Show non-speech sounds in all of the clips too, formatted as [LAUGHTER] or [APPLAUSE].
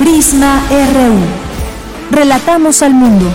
Prisma RU. Relatamos al mundo.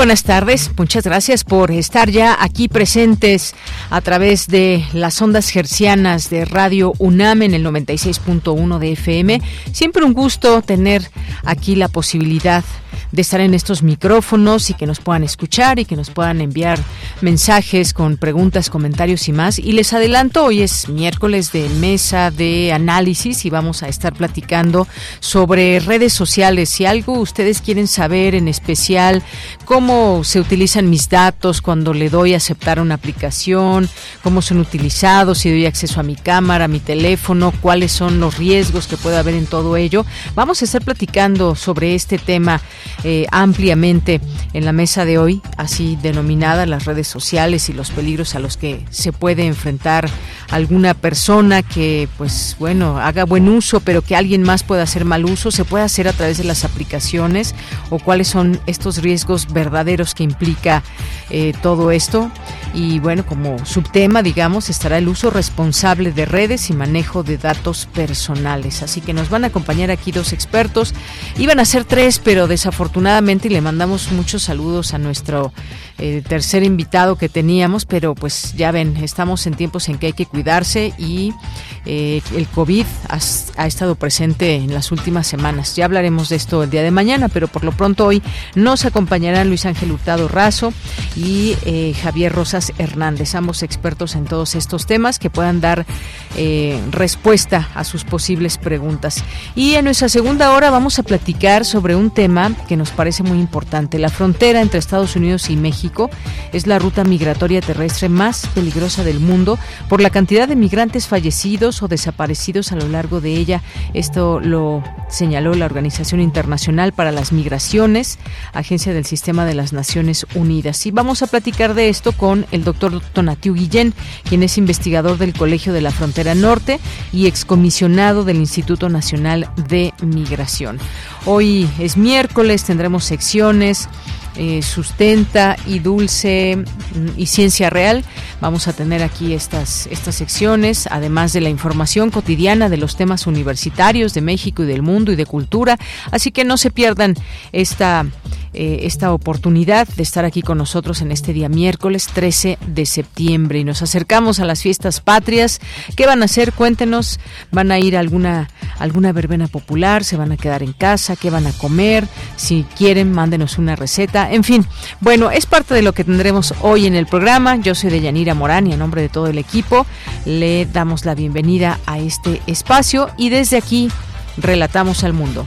buenas tardes. Muchas gracias por estar ya aquí presentes a través de las ondas gercianas de Radio UNAM en el 96.1 de FM. Siempre un gusto tener aquí la posibilidad de estar en estos micrófonos y que nos puedan escuchar y que nos puedan enviar mensajes con preguntas, comentarios y más. Y les adelanto, hoy es miércoles de mesa de análisis y vamos a estar platicando sobre redes sociales. Si algo ustedes quieren saber en especial, cómo se utilizan mis datos cuando le doy a aceptar una aplicación, cómo son utilizados, si doy acceso a mi cámara, a mi teléfono, cuáles son los riesgos que puede haber en todo ello. Vamos a estar platicando sobre este tema eh, ampliamente en la mesa de hoy, así denominada las redes sociales y los peligros a los que se puede enfrentar alguna persona que, pues bueno, haga buen uso, pero que alguien más pueda hacer mal uso, se puede hacer a través de las aplicaciones o cuáles son estos riesgos verdaderos que implica eh, todo esto. Y bueno, como subtema, digamos, estará el uso responsable de redes y manejo de datos personales. Así que nos van a acompañar aquí dos expertos. Iban a ser tres, pero desafortunadamente afortunadamente y le mandamos muchos saludos a nuestro eh, tercer invitado que teníamos, pero pues ya ven, estamos en tiempos en que hay que cuidarse y eh, el COVID ha, estado presente en las últimas semanas. Ya hablaremos de esto el día de mañana, pero por lo pronto hoy nos acompañarán Luis Ángel Hurtado Razo y eh, Javier Rosas Hernández, ambos expertos en todos estos temas que puedan dar respuesta a sus posibles preguntas. Y en nuestra segunda hora vamos a platicar sobre un tema que nos parece muy importante. La frontera entre Estados Unidos y México es la ruta migratoria terrestre más peligrosa del mundo por la cantidad de migrantes fallecidos o desaparecidos a lo largo de ella. Esto lo señaló la Organización Internacional para las Migraciones, agencia del Sistema de las Naciones Unidas. Y vamos a platicar de esto con el doctor Tonatiu Guillén, quien es investigador del Colegio de la Frontera Norte y excomisionado del Instituto Nacional de Migración. Hoy es miércoles, tendremos secciones. Eh, sustenta y dulce mm, y ciencia real. Vamos a tener aquí estas, estas secciones, además de la información cotidiana de los temas universitarios de México y del mundo y de cultura. Así que no se pierdan esta eh, esta oportunidad de estar aquí con nosotros en este día miércoles 13 de septiembre y nos acercamos a las fiestas patrias. ¿Qué van a hacer? Cuéntenos. ¿Van a ir a alguna, alguna verbena popular? ¿Se van a quedar en casa? ¿Qué van a comer? Si quieren, mándenos una receta. En fin, bueno, es parte de lo que tendremos hoy en el programa. Yo soy de Yanira Morán y en nombre de todo el equipo le damos la bienvenida a este espacio y desde aquí relatamos al mundo.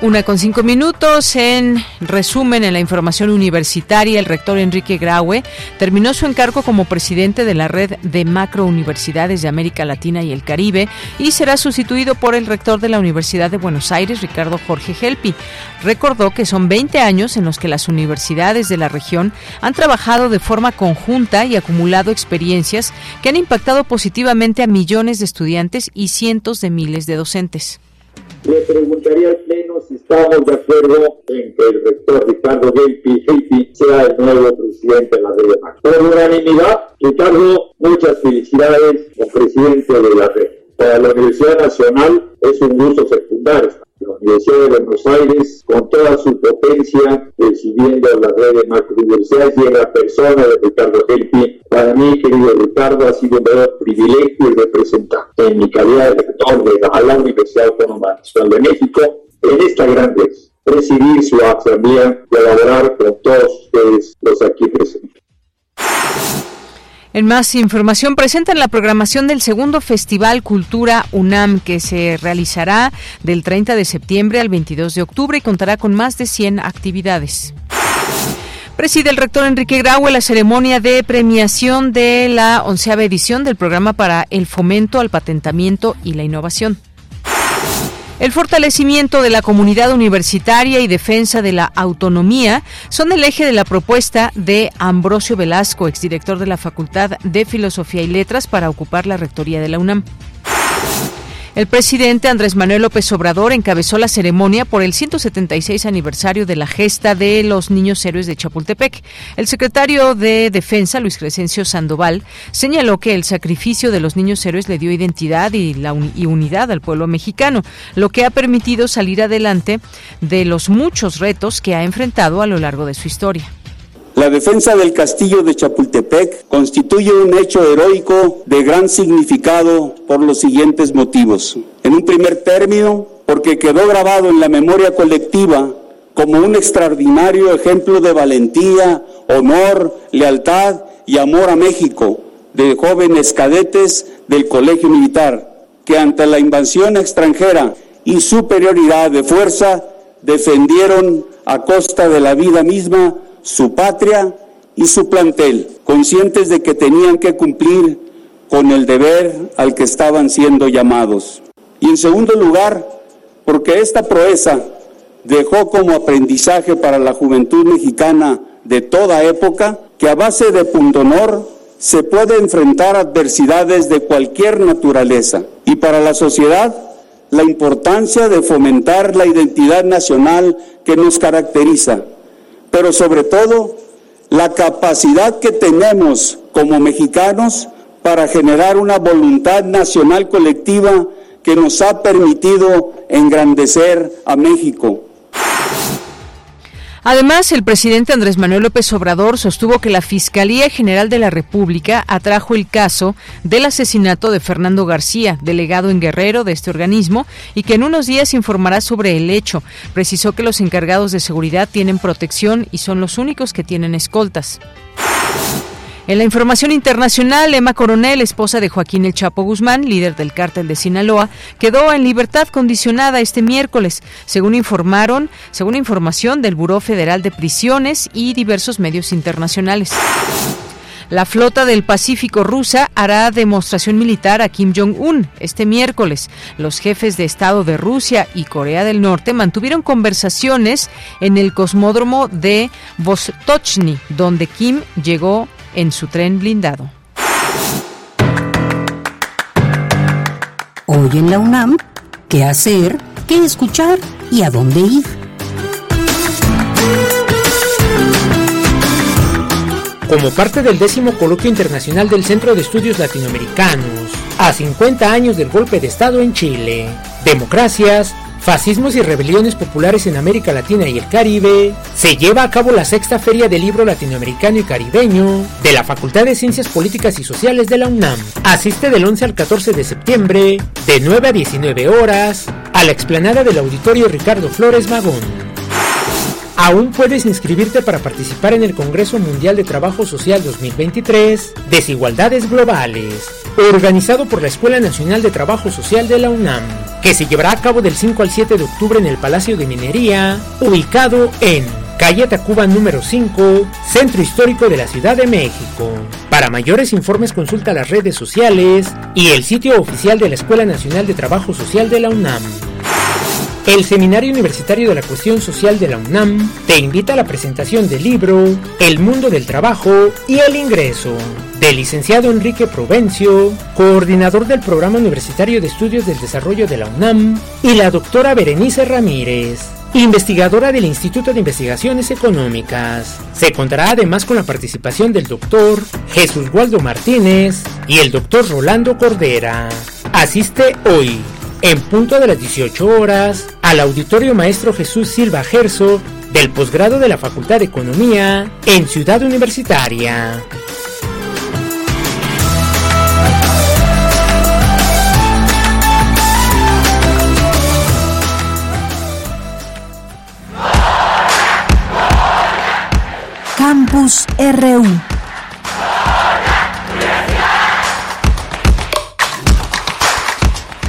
Una con cinco minutos. En resumen, en la información universitaria, el rector Enrique Graue terminó su encargo como presidente de la red de macrouniversidades de América Latina y el Caribe y será sustituido por el rector de la Universidad de Buenos Aires, Ricardo Jorge Gelpi. Recordó que son 20 años en los que las universidades de la región han trabajado de forma conjunta y acumulado experiencias que han impactado positivamente a millones de estudiantes y cientos de miles de docentes. Le preguntaría al Pleno si estamos de acuerdo en que el rector Ricardo Gelpi sea el nuevo presidente de la red de Por unanimidad, Ricardo, muchas felicidades como presidente de la red. Para la Universidad Nacional es un gusto secundario. La Universidad de Buenos Aires, con toda su potencia, recibiendo la red de macrouniversidades y en la persona de Ricardo Gelpi, para mí, querido Ricardo, ha sido un verdadero privilegio representar en mi calidad de rector de la, Universidad Autónoma Nacional de México en esta gran vez. presidir su asamblea y elaborar con todos ustedes los aquí presentes. En más información, presentan la programación del segundo Festival Cultura UNAM que se realizará del 30 de septiembre al 22 de octubre y contará con más de 100 actividades. Preside el rector Enrique Graue la ceremonia de premiación de la onceava edición del programa para el fomento al patentamiento y la innovación. El fortalecimiento de la comunidad universitaria y defensa de la autonomía son el eje de la propuesta de Ambrosio Velasco, exdirector de la Facultad de Filosofía y Letras, para ocupar la rectoría de la UNAM. El presidente Andrés Manuel López Obrador encabezó la ceremonia por el 176 aniversario de la gesta de los niños héroes de Chapultepec. El secretario de Defensa, Luis Crescencio Sandoval, señaló que el sacrificio de los niños héroes le dio identidad y, la y unidad al pueblo mexicano, lo que ha permitido salir adelante de los muchos retos que ha enfrentado a lo largo de su historia. La defensa del castillo de Chapultepec constituye un hecho heroico de gran significado por los siguientes motivos. En un primer término, porque quedó grabado en la memoria colectiva como un extraordinario ejemplo de valentía, honor, lealtad y amor a México de jóvenes cadetes del Colegio Militar, que ante la invasión extranjera y superioridad de fuerza defendieron a costa de la vida misma su patria y su plantel, conscientes de que tenían que cumplir con el deber al que estaban siendo llamados. Y en segundo lugar, porque esta proeza dejó como aprendizaje para la juventud mexicana de toda época que a base de pundonor se puede enfrentar adversidades de cualquier naturaleza y para la sociedad la importancia de fomentar la identidad nacional que nos caracteriza pero sobre todo la capacidad que tenemos como mexicanos para generar una voluntad nacional colectiva que nos ha permitido engrandecer a México. Además, el presidente Andrés Manuel López Obrador sostuvo que la Fiscalía General de la República atrajo el caso del asesinato de Fernando García, delegado en Guerrero de este organismo, y que en unos días informará sobre el hecho. Precisó que los encargados de seguridad tienen protección y son los únicos que tienen escoltas. En la información internacional, Emma Coronel, esposa de Joaquín El Chapo Guzmán, líder del cártel de Sinaloa, quedó en libertad condicionada este miércoles, según informaron, según información del Buró Federal de Prisiones y diversos medios internacionales. La flota del Pacífico rusa hará demostración militar a Kim Jong-un este miércoles. Los jefes de Estado de Rusia y Corea del Norte mantuvieron conversaciones en el cosmódromo de Vostochny, donde Kim llegó en su tren blindado. Hoy en la UNAM, ¿qué hacer? ¿Qué escuchar? ¿Y a dónde ir? Como parte del décimo coloquio internacional del Centro de Estudios Latinoamericanos, a 50 años del golpe de Estado en Chile, democracias, Fascismos y rebeliones populares en América Latina y el Caribe, se lleva a cabo la sexta Feria del Libro Latinoamericano y Caribeño de la Facultad de Ciencias Políticas y Sociales de la UNAM. Asiste del 11 al 14 de septiembre, de 9 a 19 horas, a la explanada del Auditorio Ricardo Flores Magón. Aún puedes inscribirte para participar en el Congreso Mundial de Trabajo Social 2023, Desigualdades Globales, organizado por la Escuela Nacional de Trabajo Social de la UNAM, que se llevará a cabo del 5 al 7 de octubre en el Palacio de Minería, ubicado en calle Tacuba número 5, Centro Histórico de la Ciudad de México. Para mayores informes consulta las redes sociales y el sitio oficial de la Escuela Nacional de Trabajo Social de la UNAM. El Seminario Universitario de la Cuestión Social de la UNAM te invita a la presentación del libro El Mundo del Trabajo y el Ingreso, del licenciado Enrique Provencio, coordinador del Programa Universitario de Estudios del Desarrollo de la UNAM, y la doctora Berenice Ramírez, investigadora del Instituto de Investigaciones Económicas. Se contará además con la participación del doctor Jesús Waldo Martínez y el doctor Rolando Cordera. Asiste hoy en punto de las 18 horas, al Auditorio Maestro Jesús Silva Gerso del posgrado de la Facultad de Economía en Ciudad Universitaria. Campus RU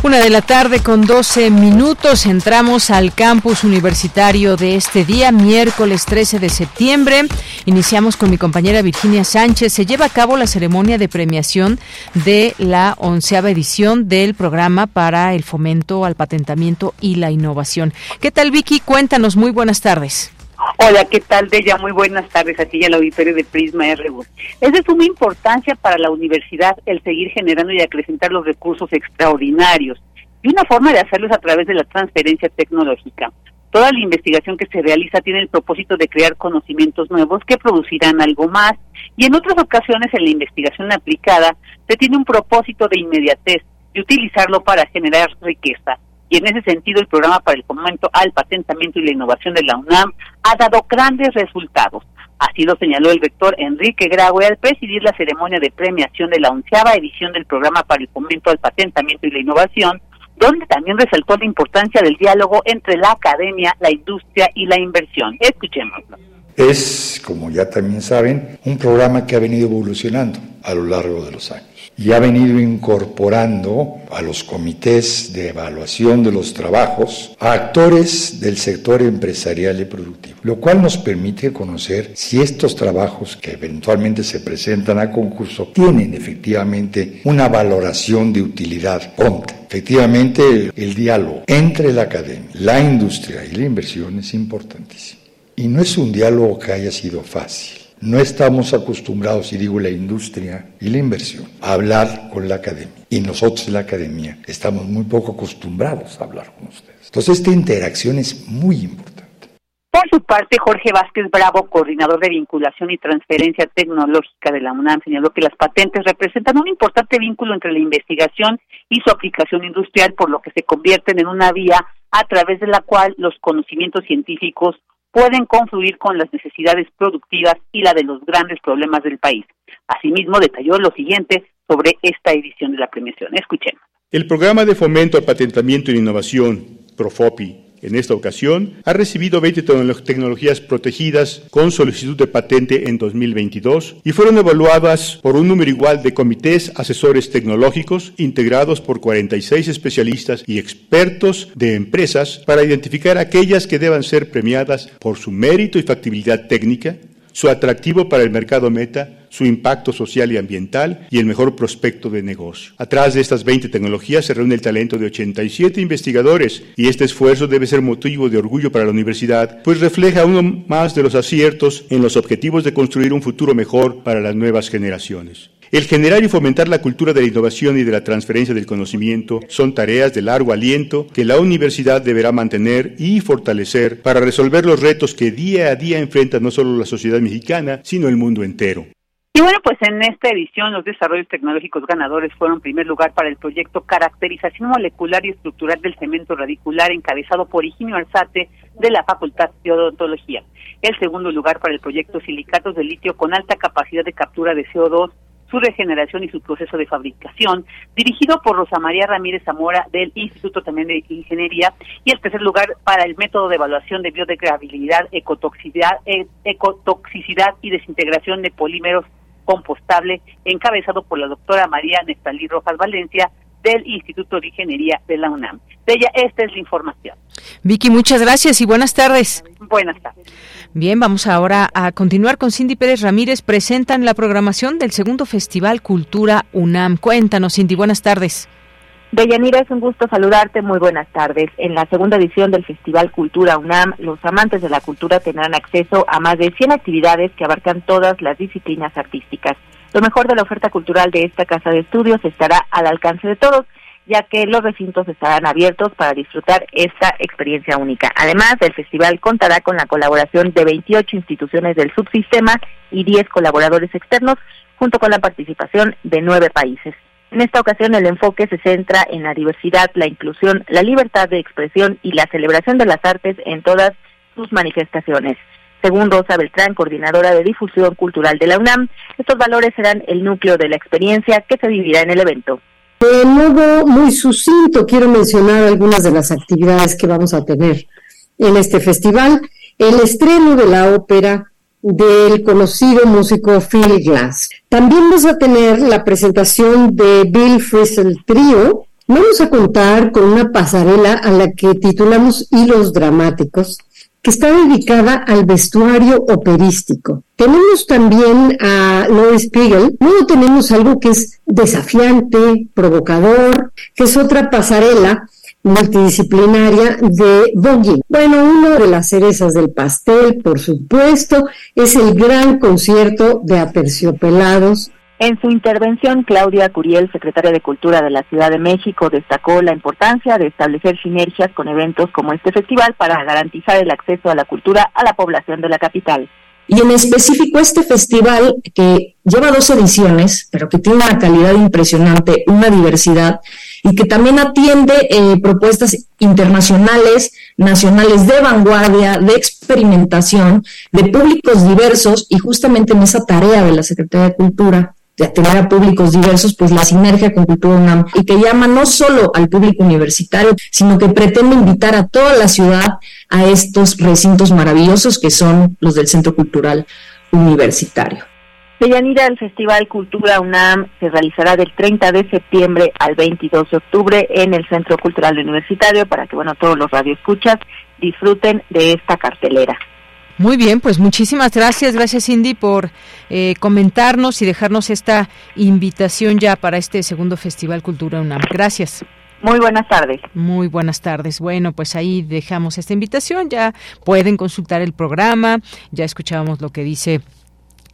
Una de la tarde con 12 minutos entramos al campus universitario de este día, miércoles 13 de septiembre. Iniciamos con mi compañera Virginia Sánchez. Se lleva a cabo la ceremonia de premiación de la onceava edición del programa para el fomento al patentamiento y la innovación. ¿Qué tal Vicky? Cuéntanos, muy buenas tardes. Hola, ¿qué tal, Deya? Muy buenas tardes a ti y al auditorio de Prisma RU. Es de suma importancia para la universidad el seguir generando y acrecentar los recursos extraordinarios y una forma de hacerlo es a través de la transferencia tecnológica. Toda la investigación que se realiza tiene el propósito de crear conocimientos nuevos que producirán algo más y en otras ocasiones en la investigación aplicada se tiene un propósito de inmediatez y utilizarlo para generar riqueza y en ese sentido el programa para el fomento al patentamiento y la innovación de la UNAM ha dado grandes resultados. Así lo señaló el rector Enrique Graue al presidir la ceremonia de premiación de la onceava edición del programa para el fomento al patentamiento y la innovación, donde también resaltó la importancia del diálogo entre la academia, la industria y la inversión. Escuchémoslo. Es, como ya también saben, un programa que ha venido evolucionando a lo largo de los años y ha venido incorporando a los comités de evaluación de los trabajos a actores del sector empresarial y productivo, lo cual nos permite conocer si estos trabajos que eventualmente se presentan a concurso tienen efectivamente una valoración de utilidad pronta. Efectivamente, el diálogo entre la academia, la industria y la inversión es importantísimo. Y no es un diálogo que haya sido fácil. No estamos acostumbrados, y digo la industria y la inversión, a hablar con la academia. Y nosotros la academia estamos muy poco acostumbrados a hablar con ustedes. Entonces esta interacción es muy importante. Por su parte, Jorge Vázquez Bravo, coordinador de vinculación y transferencia tecnológica de la UNAM, señaló que las patentes representan un importante vínculo entre la investigación y su aplicación industrial, por lo que se convierten en una vía a través de la cual los conocimientos científicos pueden confluir con las necesidades productivas y la de los grandes problemas del país. Asimismo, detalló lo siguiente sobre esta edición de la premiación. Escuchemos. El programa de fomento al patentamiento y innovación, PROFOPI, en esta ocasión, ha recibido 20 tecnologías protegidas con solicitud de patente en 2022 y fueron evaluadas por un número igual de comités asesores tecnológicos integrados por 46 especialistas y expertos de empresas para identificar aquellas que deban ser premiadas por su mérito y factibilidad técnica, su atractivo para el mercado meta, su impacto social y ambiental y el mejor prospecto de negocio. Atrás de estas 20 tecnologías se reúne el talento de 87 investigadores y este esfuerzo debe ser motivo de orgullo para la universidad, pues refleja uno más de los aciertos en los objetivos de construir un futuro mejor para las nuevas generaciones. El generar y fomentar la cultura de la innovación y de la transferencia del conocimiento son tareas de largo aliento que la universidad deberá mantener y fortalecer para resolver los retos que día a día enfrenta no solo la sociedad mexicana, sino el mundo entero. Y bueno, pues en esta edición los desarrollos tecnológicos ganadores fueron primer lugar para el proyecto Caracterización Molecular y Estructural del Cemento Radicular encabezado por Higinio Alzate de la Facultad de Odontología. El segundo lugar para el proyecto Silicatos de Litio con alta capacidad de captura de CO2 su regeneración y su proceso de fabricación, dirigido por Rosa María Ramírez Zamora del Instituto también de Ingeniería, y el tercer lugar para el método de evaluación de biodegradabilidad, ecotoxicidad, e, ecotoxicidad y desintegración de polímeros compostable, encabezado por la doctora María Nestalí Rojas Valencia del Instituto de Ingeniería de la UNAM. De ella, esta es la información. Vicky, muchas gracias y buenas tardes. Buenas tardes. Bien, vamos ahora a continuar con Cindy Pérez Ramírez. Presentan la programación del segundo Festival Cultura UNAM. Cuéntanos, Cindy, buenas tardes. Deyanira, es un gusto saludarte. Muy buenas tardes. En la segunda edición del Festival Cultura UNAM, los amantes de la cultura tendrán acceso a más de 100 actividades que abarcan todas las disciplinas artísticas. Lo mejor de la oferta cultural de esta casa de estudios estará al alcance de todos ya que los recintos estarán abiertos para disfrutar esta experiencia única. Además, el festival contará con la colaboración de 28 instituciones del subsistema y 10 colaboradores externos, junto con la participación de nueve países. En esta ocasión el enfoque se centra en la diversidad, la inclusión, la libertad de expresión y la celebración de las artes en todas sus manifestaciones. Según Rosa Beltrán, coordinadora de difusión cultural de la UNAM, estos valores serán el núcleo de la experiencia que se vivirá en el evento. De modo muy sucinto, quiero mencionar algunas de las actividades que vamos a tener en este festival. El estreno de la ópera del conocido músico Phil Glass. También vamos a tener la presentación de Bill Frisell Trio. Vamos a contar con una pasarela a la que titulamos Hilos Dramáticos, que está dedicada al vestuario operístico. Tenemos también a Lois Spiegel. Luego tenemos algo que es desafiante, provocador, que es otra pasarela multidisciplinaria de voguing. Bueno, una de las cerezas del pastel, por supuesto, es el gran concierto de Aterciopelados. En su intervención, Claudia Curiel, secretaria de Cultura de la Ciudad de México, destacó la importancia de establecer sinergias con eventos como este festival para garantizar el acceso a la cultura a la población de la capital. Y en específico este festival que lleva dos ediciones, pero que tiene una calidad impresionante, una diversidad, y que también atiende eh, propuestas internacionales, nacionales de vanguardia, de experimentación, de públicos diversos, y justamente en esa tarea de la Secretaría de Cultura, de atender a públicos diversos, pues la sinergia con Cultura UNAM, y que llama no solo al público universitario, sino que pretende invitar a toda la ciudad a estos recintos maravillosos que son los del Centro Cultural Universitario. Deyanira, el Festival Cultura UNAM se realizará del 30 de septiembre al 22 de octubre en el Centro Cultural Universitario para que, bueno, todos los radioescuchas disfruten de esta cartelera. Muy bien, pues muchísimas gracias, gracias Cindy por eh, comentarnos y dejarnos esta invitación ya para este segundo Festival Cultura UNAM. Gracias. Muy buenas tardes. Muy buenas tardes. Bueno, pues ahí dejamos esta invitación. Ya pueden consultar el programa. Ya escuchábamos lo que dice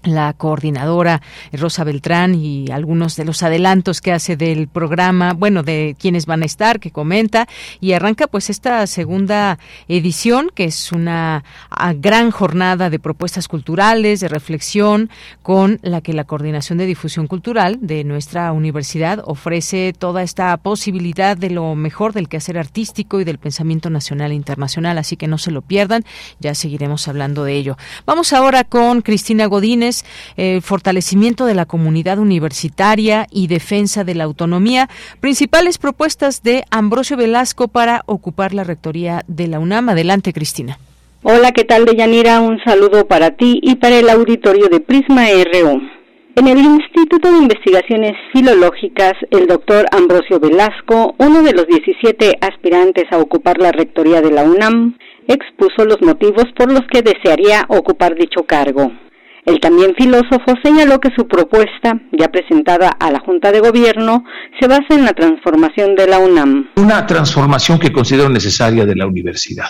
la coordinadora Rosa Beltrán y algunos de los adelantos que hace del programa, bueno, de quienes van a estar, que comenta, y arranca pues esta segunda edición, que es una ah, gran jornada de propuestas culturales, de reflexión, con la que la Coordinación de Difusión Cultural de nuestra universidad ofrece toda esta posibilidad de lo mejor del quehacer artístico y del pensamiento nacional e internacional, así que no se lo pierdan, ya seguiremos hablando de ello. Vamos ahora con Cristina Godínez, eh, fortalecimiento de la comunidad universitaria y defensa de la autonomía, principales propuestas de Ambrosio Velasco para ocupar la rectoría de la UNAM. Adelante, Cristina. Hola, ¿qué tal, Deyanira? Un saludo para ti y para el auditorio de Prisma RU. En el Instituto de Investigaciones Filológicas, el doctor Ambrosio Velasco, uno de los 17 aspirantes a ocupar la rectoría de la UNAM, expuso los motivos por los que desearía ocupar dicho cargo. El también filósofo señaló que su propuesta, ya presentada a la Junta de Gobierno, se basa en la transformación de la UNAM. Una transformación que considero necesaria de la universidad.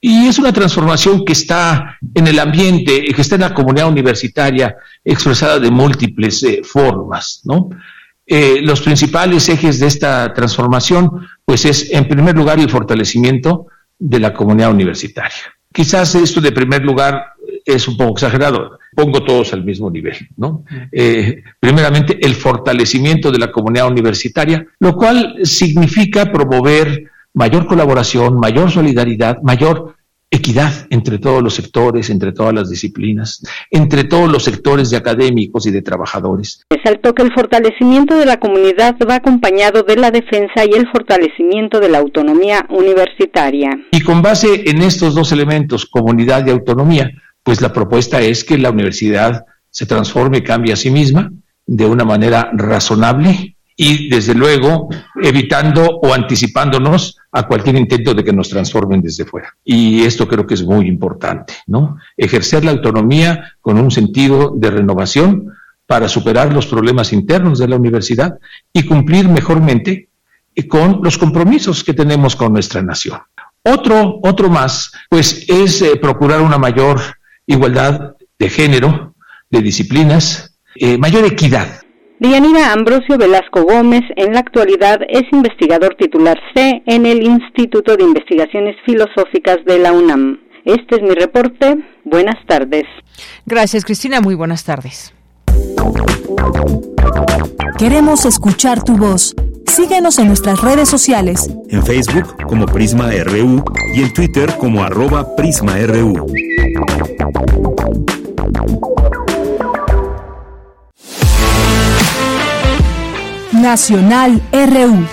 Y es una transformación que está en el ambiente, que está en la comunidad universitaria, expresada de múltiples eh, formas, ¿no? Eh, los principales ejes de esta transformación, pues es, en primer lugar, el fortalecimiento de la comunidad universitaria. Quizás esto de primer lugar es un poco exagerado, pongo todos al mismo nivel, ¿no? Eh, primeramente, el fortalecimiento de la comunidad universitaria, lo cual significa promover mayor colaboración, mayor solidaridad, mayor equidad entre todos los sectores, entre todas las disciplinas, entre todos los sectores de académicos y de trabajadores. Resaltó que el fortalecimiento de la comunidad va acompañado de la defensa y el fortalecimiento de la autonomía universitaria. Y con base en estos dos elementos, comunidad y autonomía, pues la propuesta es que la universidad se transforme, cambie a sí misma de una manera razonable y desde luego evitando o anticipándonos a cualquier intento de que nos transformen desde fuera. Y esto creo que es muy importante, ¿no? Ejercer la autonomía con un sentido de renovación para superar los problemas internos de la universidad y cumplir mejormente con los compromisos que tenemos con nuestra nación. Otro, otro más, pues es eh, procurar una mayor igualdad de género, de disciplinas, eh, mayor equidad. Dianira Ambrosio Velasco Gómez en la actualidad es investigador titular C en el Instituto de Investigaciones Filosóficas de la UNAM. Este es mi reporte. Buenas tardes. Gracias, Cristina. Muy buenas tardes. Queremos escuchar tu voz. Síguenos en nuestras redes sociales. En Facebook como Prisma RU y en Twitter como arroba PrismaRU. Nacional RU.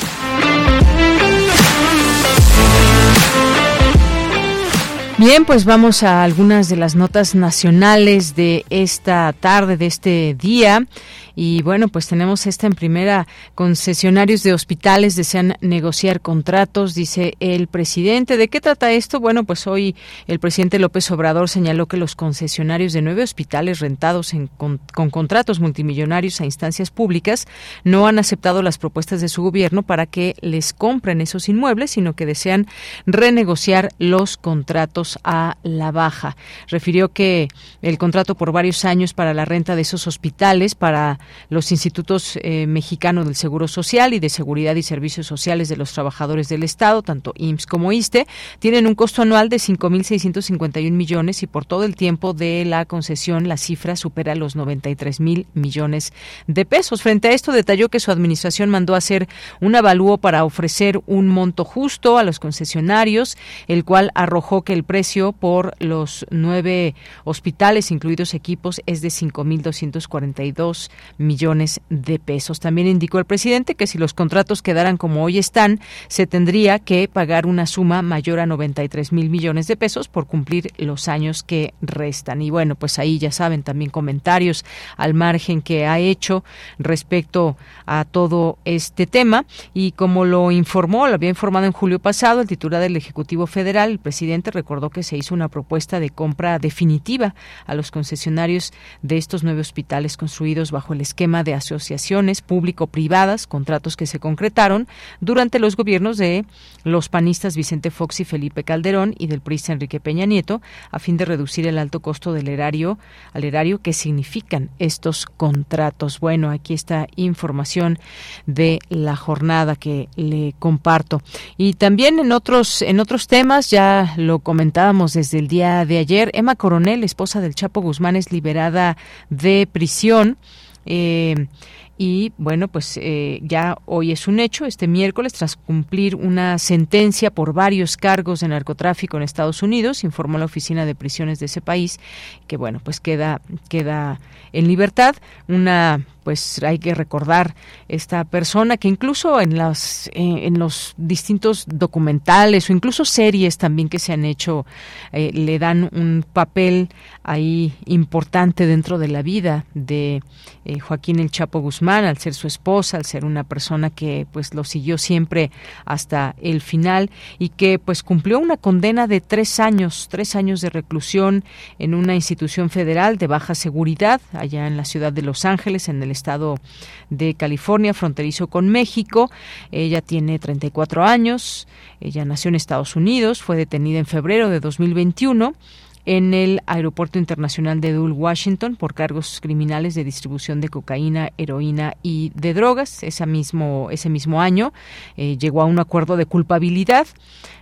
Bien, pues vamos a algunas de las notas nacionales de esta tarde, de este día. Y bueno, pues tenemos esta en primera. Concesionarios de hospitales desean negociar contratos, dice el presidente. ¿De qué trata esto? Bueno, pues hoy el presidente López Obrador señaló que los concesionarios de nueve hospitales rentados con, con contratos multimillonarios a instancias públicas no han aceptado las propuestas de su gobierno para que les compren esos inmuebles, sino que desean renegociar los contratos a la baja. Refirió que el contrato por varios años para la renta de esos hospitales para los institutos eh, mexicanos del Seguro Social y de Seguridad y Servicios Sociales de los Trabajadores del Estado, tanto IMSS como ISTE, tienen un costo anual de 5.651 millones y por todo el tiempo de la concesión la cifra supera los 93 mil millones de pesos. Frente a esto, detalló que su administración mandó hacer un avalúo para ofrecer un monto justo a los concesionarios, el cual arrojó que el precio por los nueve hospitales, incluidos equipos, es de 5.242 millones de pesos. También indicó el presidente que si los contratos quedaran como hoy están, se tendría que pagar una suma mayor a 93 mil millones de pesos por cumplir los años que restan. Y bueno, pues ahí ya saben también comentarios al margen que ha hecho respecto a todo este tema. Y como lo informó, lo había informado en julio pasado el titular del Ejecutivo Federal, el presidente recordó que se hizo una propuesta de compra definitiva a los concesionarios de estos nueve hospitales construidos bajo el esquema de asociaciones público-privadas, contratos que se concretaron durante los gobiernos de los panistas Vicente Fox y Felipe Calderón y del priista Enrique Peña Nieto, a fin de reducir el alto costo del erario al erario que significan estos contratos. Bueno, aquí está información de la jornada que le comparto. Y también en otros en otros temas ya lo comentábamos desde el día de ayer, Emma Coronel, esposa del Chapo Guzmán, es liberada de prisión. Eh, y bueno, pues eh, ya hoy es un hecho, este miércoles, tras cumplir una sentencia por varios cargos de narcotráfico en Estados Unidos, informó la oficina de prisiones de ese país, que bueno, pues queda, queda en libertad. Una pues hay que recordar esta persona que incluso en las en los distintos documentales o incluso series también que se han hecho eh, le dan un papel ahí importante dentro de la vida de eh, Joaquín el Chapo Guzmán al ser su esposa al ser una persona que pues lo siguió siempre hasta el final y que pues cumplió una condena de tres años tres años de reclusión en una institución federal de baja seguridad allá en la ciudad de Los Ángeles en el estado de California, fronterizo con México. Ella tiene 34 años, ella nació en Estados Unidos, fue detenida en febrero de 2021 en el Aeropuerto Internacional de Dulles, Washington, por cargos criminales de distribución de cocaína, heroína y de drogas. Ese mismo, ese mismo año eh, llegó a un acuerdo de culpabilidad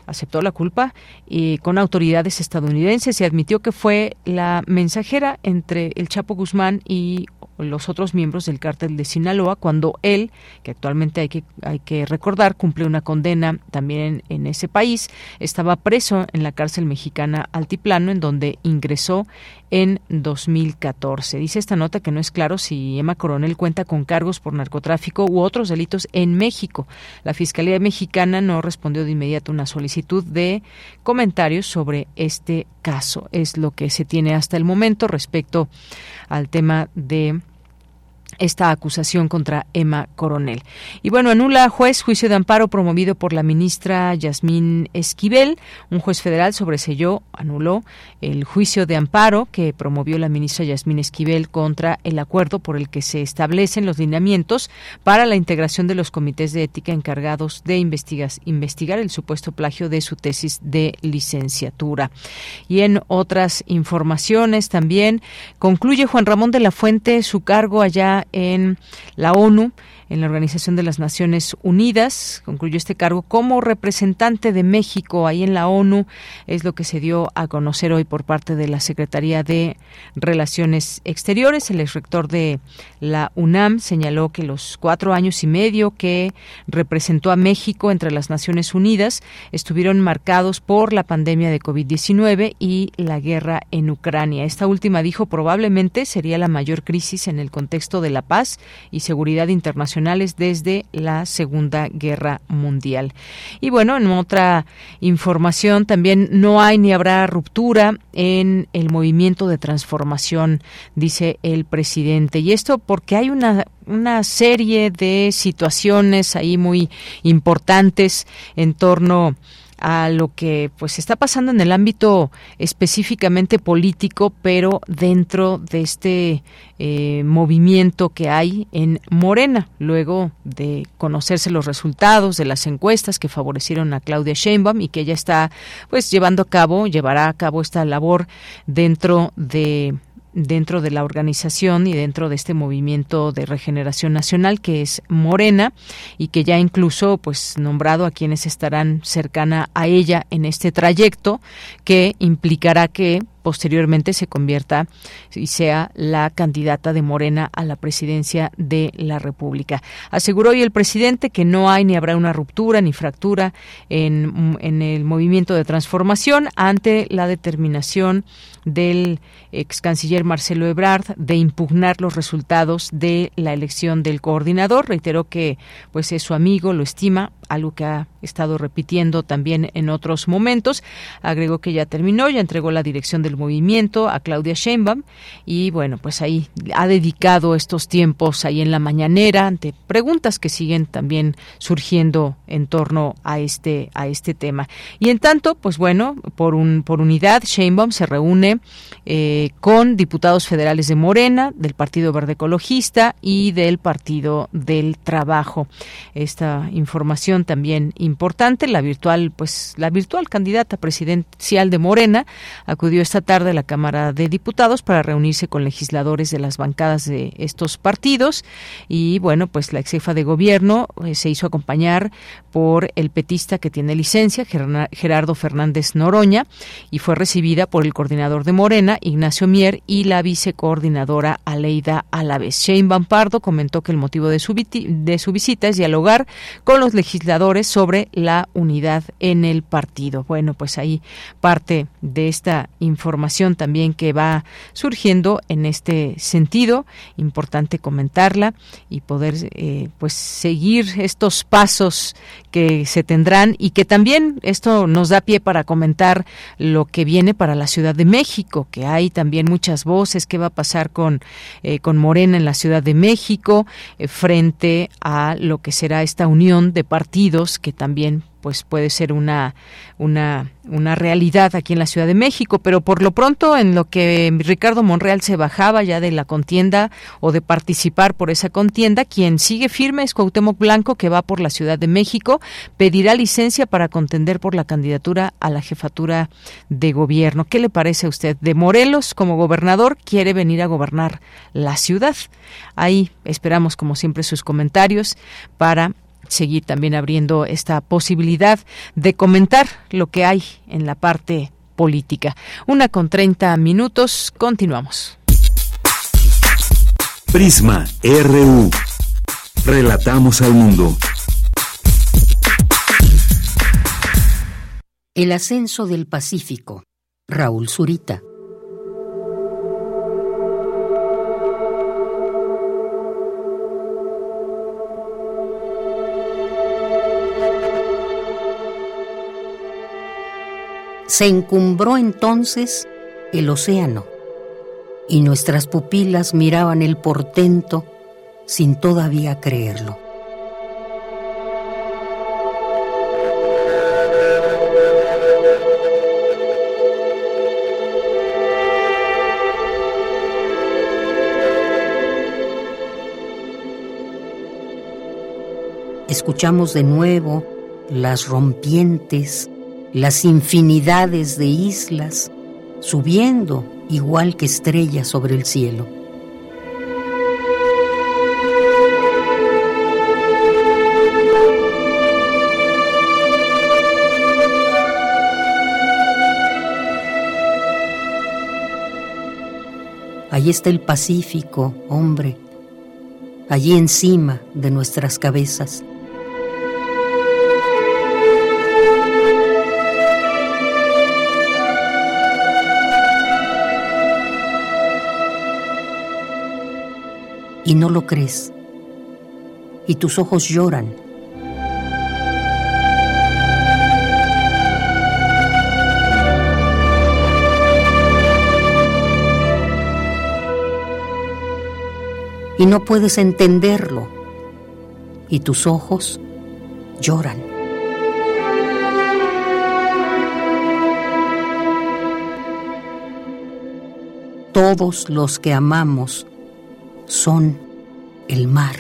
aceptó la culpa y con autoridades estadounidenses y admitió que fue la mensajera entre el Chapo Guzmán y los otros miembros del cártel de Sinaloa cuando él, que actualmente hay que, hay que recordar, cumple una condena también en, ese país, estaba preso en la cárcel mexicana Altiplano, en donde ingresó en 2014. Dice esta nota que no es claro si Emma Coronel cuenta con cargos por narcotráfico u otros delitos en México. La Fiscalía Mexicana no respondió de inmediato una solicitud de comentarios sobre este caso. Es lo que se tiene hasta el momento respecto al tema de esta acusación contra Emma Coronel. Y bueno, anula juez juicio de amparo promovido por la ministra Yasmín Esquivel. Un juez federal sobreselló, anuló el juicio de amparo que promovió la ministra Yasmín Esquivel contra el acuerdo por el que se establecen los lineamientos para la integración de los comités de ética encargados de investigar el supuesto plagio de su tesis de licenciatura. Y en otras informaciones también concluye Juan Ramón de la Fuente su cargo allá en la ONU en la Organización de las Naciones Unidas. Concluyó este cargo como representante de México ahí en la ONU. Es lo que se dio a conocer hoy por parte de la Secretaría de Relaciones Exteriores. El exrector de la UNAM señaló que los cuatro años y medio que representó a México entre las Naciones Unidas estuvieron marcados por la pandemia de COVID-19 y la guerra en Ucrania. Esta última dijo probablemente sería la mayor crisis en el contexto de la paz y seguridad internacional desde la Segunda Guerra Mundial. Y bueno, en otra información también no hay ni habrá ruptura en el movimiento de transformación, dice el presidente. Y esto porque hay una una serie de situaciones ahí muy importantes en torno a lo que pues está pasando en el ámbito específicamente político, pero dentro de este eh, movimiento que hay en Morena, luego de conocerse los resultados de las encuestas que favorecieron a Claudia Sheinbaum y que ella está pues llevando a cabo, llevará a cabo esta labor dentro de dentro de la organización y dentro de este movimiento de regeneración nacional que es Morena y que ya incluso pues nombrado a quienes estarán cercana a ella en este trayecto que implicará que posteriormente se convierta y sea la candidata de Morena a la presidencia de la República. Aseguró hoy el presidente que no hay ni habrá una ruptura ni fractura en, en el movimiento de transformación ante la determinación del ex canciller Marcelo Ebrard de impugnar los resultados de la elección del coordinador. Reiteró que pues es su amigo, lo estima, algo que ha estado repitiendo también en otros momentos. Agregó que ya terminó, ya entregó la dirección del movimiento a Claudia Sheinbaum y bueno, pues ahí ha dedicado estos tiempos ahí en la mañanera ante preguntas que siguen también surgiendo en torno a este a este tema. Y en tanto, pues bueno, por un por unidad Sheinbaum se reúne eh, con diputados federales de Morena, del Partido Verde Ecologista y del Partido del Trabajo. Esta información también importante. La virtual, pues, la virtual candidata presidencial de Morena acudió esta tarde a la Cámara de Diputados para reunirse con legisladores de las bancadas de estos partidos. Y bueno, pues la ex jefa de gobierno eh, se hizo acompañar por el petista que tiene licencia, Gerardo Fernández Noroña, y fue recibida por el coordinador de Morena, Ignacio Mier, y la vicecoordinadora Aleida Alaves. Shane Bampardo comentó que el motivo de su, de su visita es dialogar con los legisladores sobre la unidad en el partido. Bueno, pues ahí parte de esta información también que va surgiendo en este sentido. Importante comentarla y poder eh, pues seguir estos pasos que se tendrán y que también esto nos da pie para comentar lo que viene para la Ciudad de México, que hay también muchas voces, qué va a pasar con, eh, con Morena en la Ciudad de México eh, frente a lo que será esta unión de partidos que también pues puede ser una, una, una realidad aquí en la Ciudad de México, pero por lo pronto en lo que Ricardo Monreal se bajaba ya de la contienda o de participar por esa contienda, quien sigue firme es Cuauhtémoc Blanco que va por la Ciudad de México, pedirá licencia para contender por la candidatura a la jefatura de gobierno. ¿Qué le parece a usted? De Morelos como gobernador quiere venir a gobernar la ciudad. Ahí esperamos como siempre sus comentarios para seguir también abriendo esta posibilidad de comentar lo que hay en la parte política. Una con 30 minutos, continuamos. Prisma RU. Relatamos al mundo. El ascenso del Pacífico. Raúl Zurita. Se encumbró entonces el océano y nuestras pupilas miraban el portento sin todavía creerlo. Escuchamos de nuevo las rompientes las infinidades de islas subiendo igual que estrellas sobre el cielo. Allí está el Pacífico, hombre, allí encima de nuestras cabezas. Y no lo crees. y tus ojos lloran. Y no puedes entenderlo y tus ojos lloran. Todos los que amamos son el mar.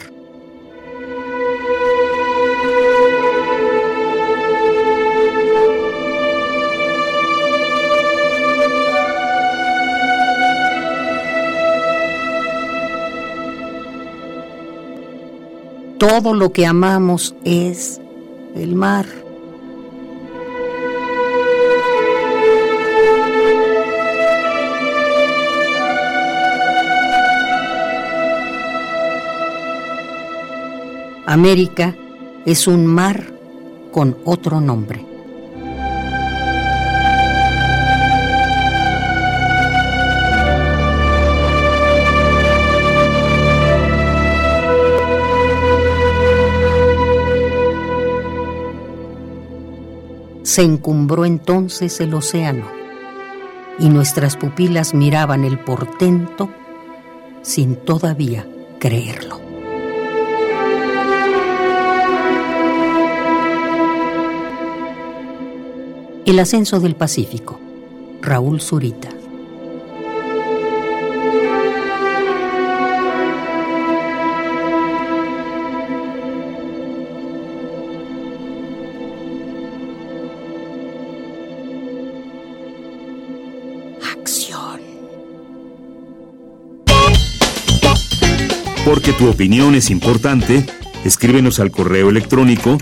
Todo lo que amamos es el mar. América es un mar con otro nombre. Se encumbró entonces el océano y nuestras pupilas miraban el portento sin todavía creerlo. El ascenso del Pacífico. Raúl Zurita. Acción. Porque tu opinión es importante, escríbenos al correo electrónico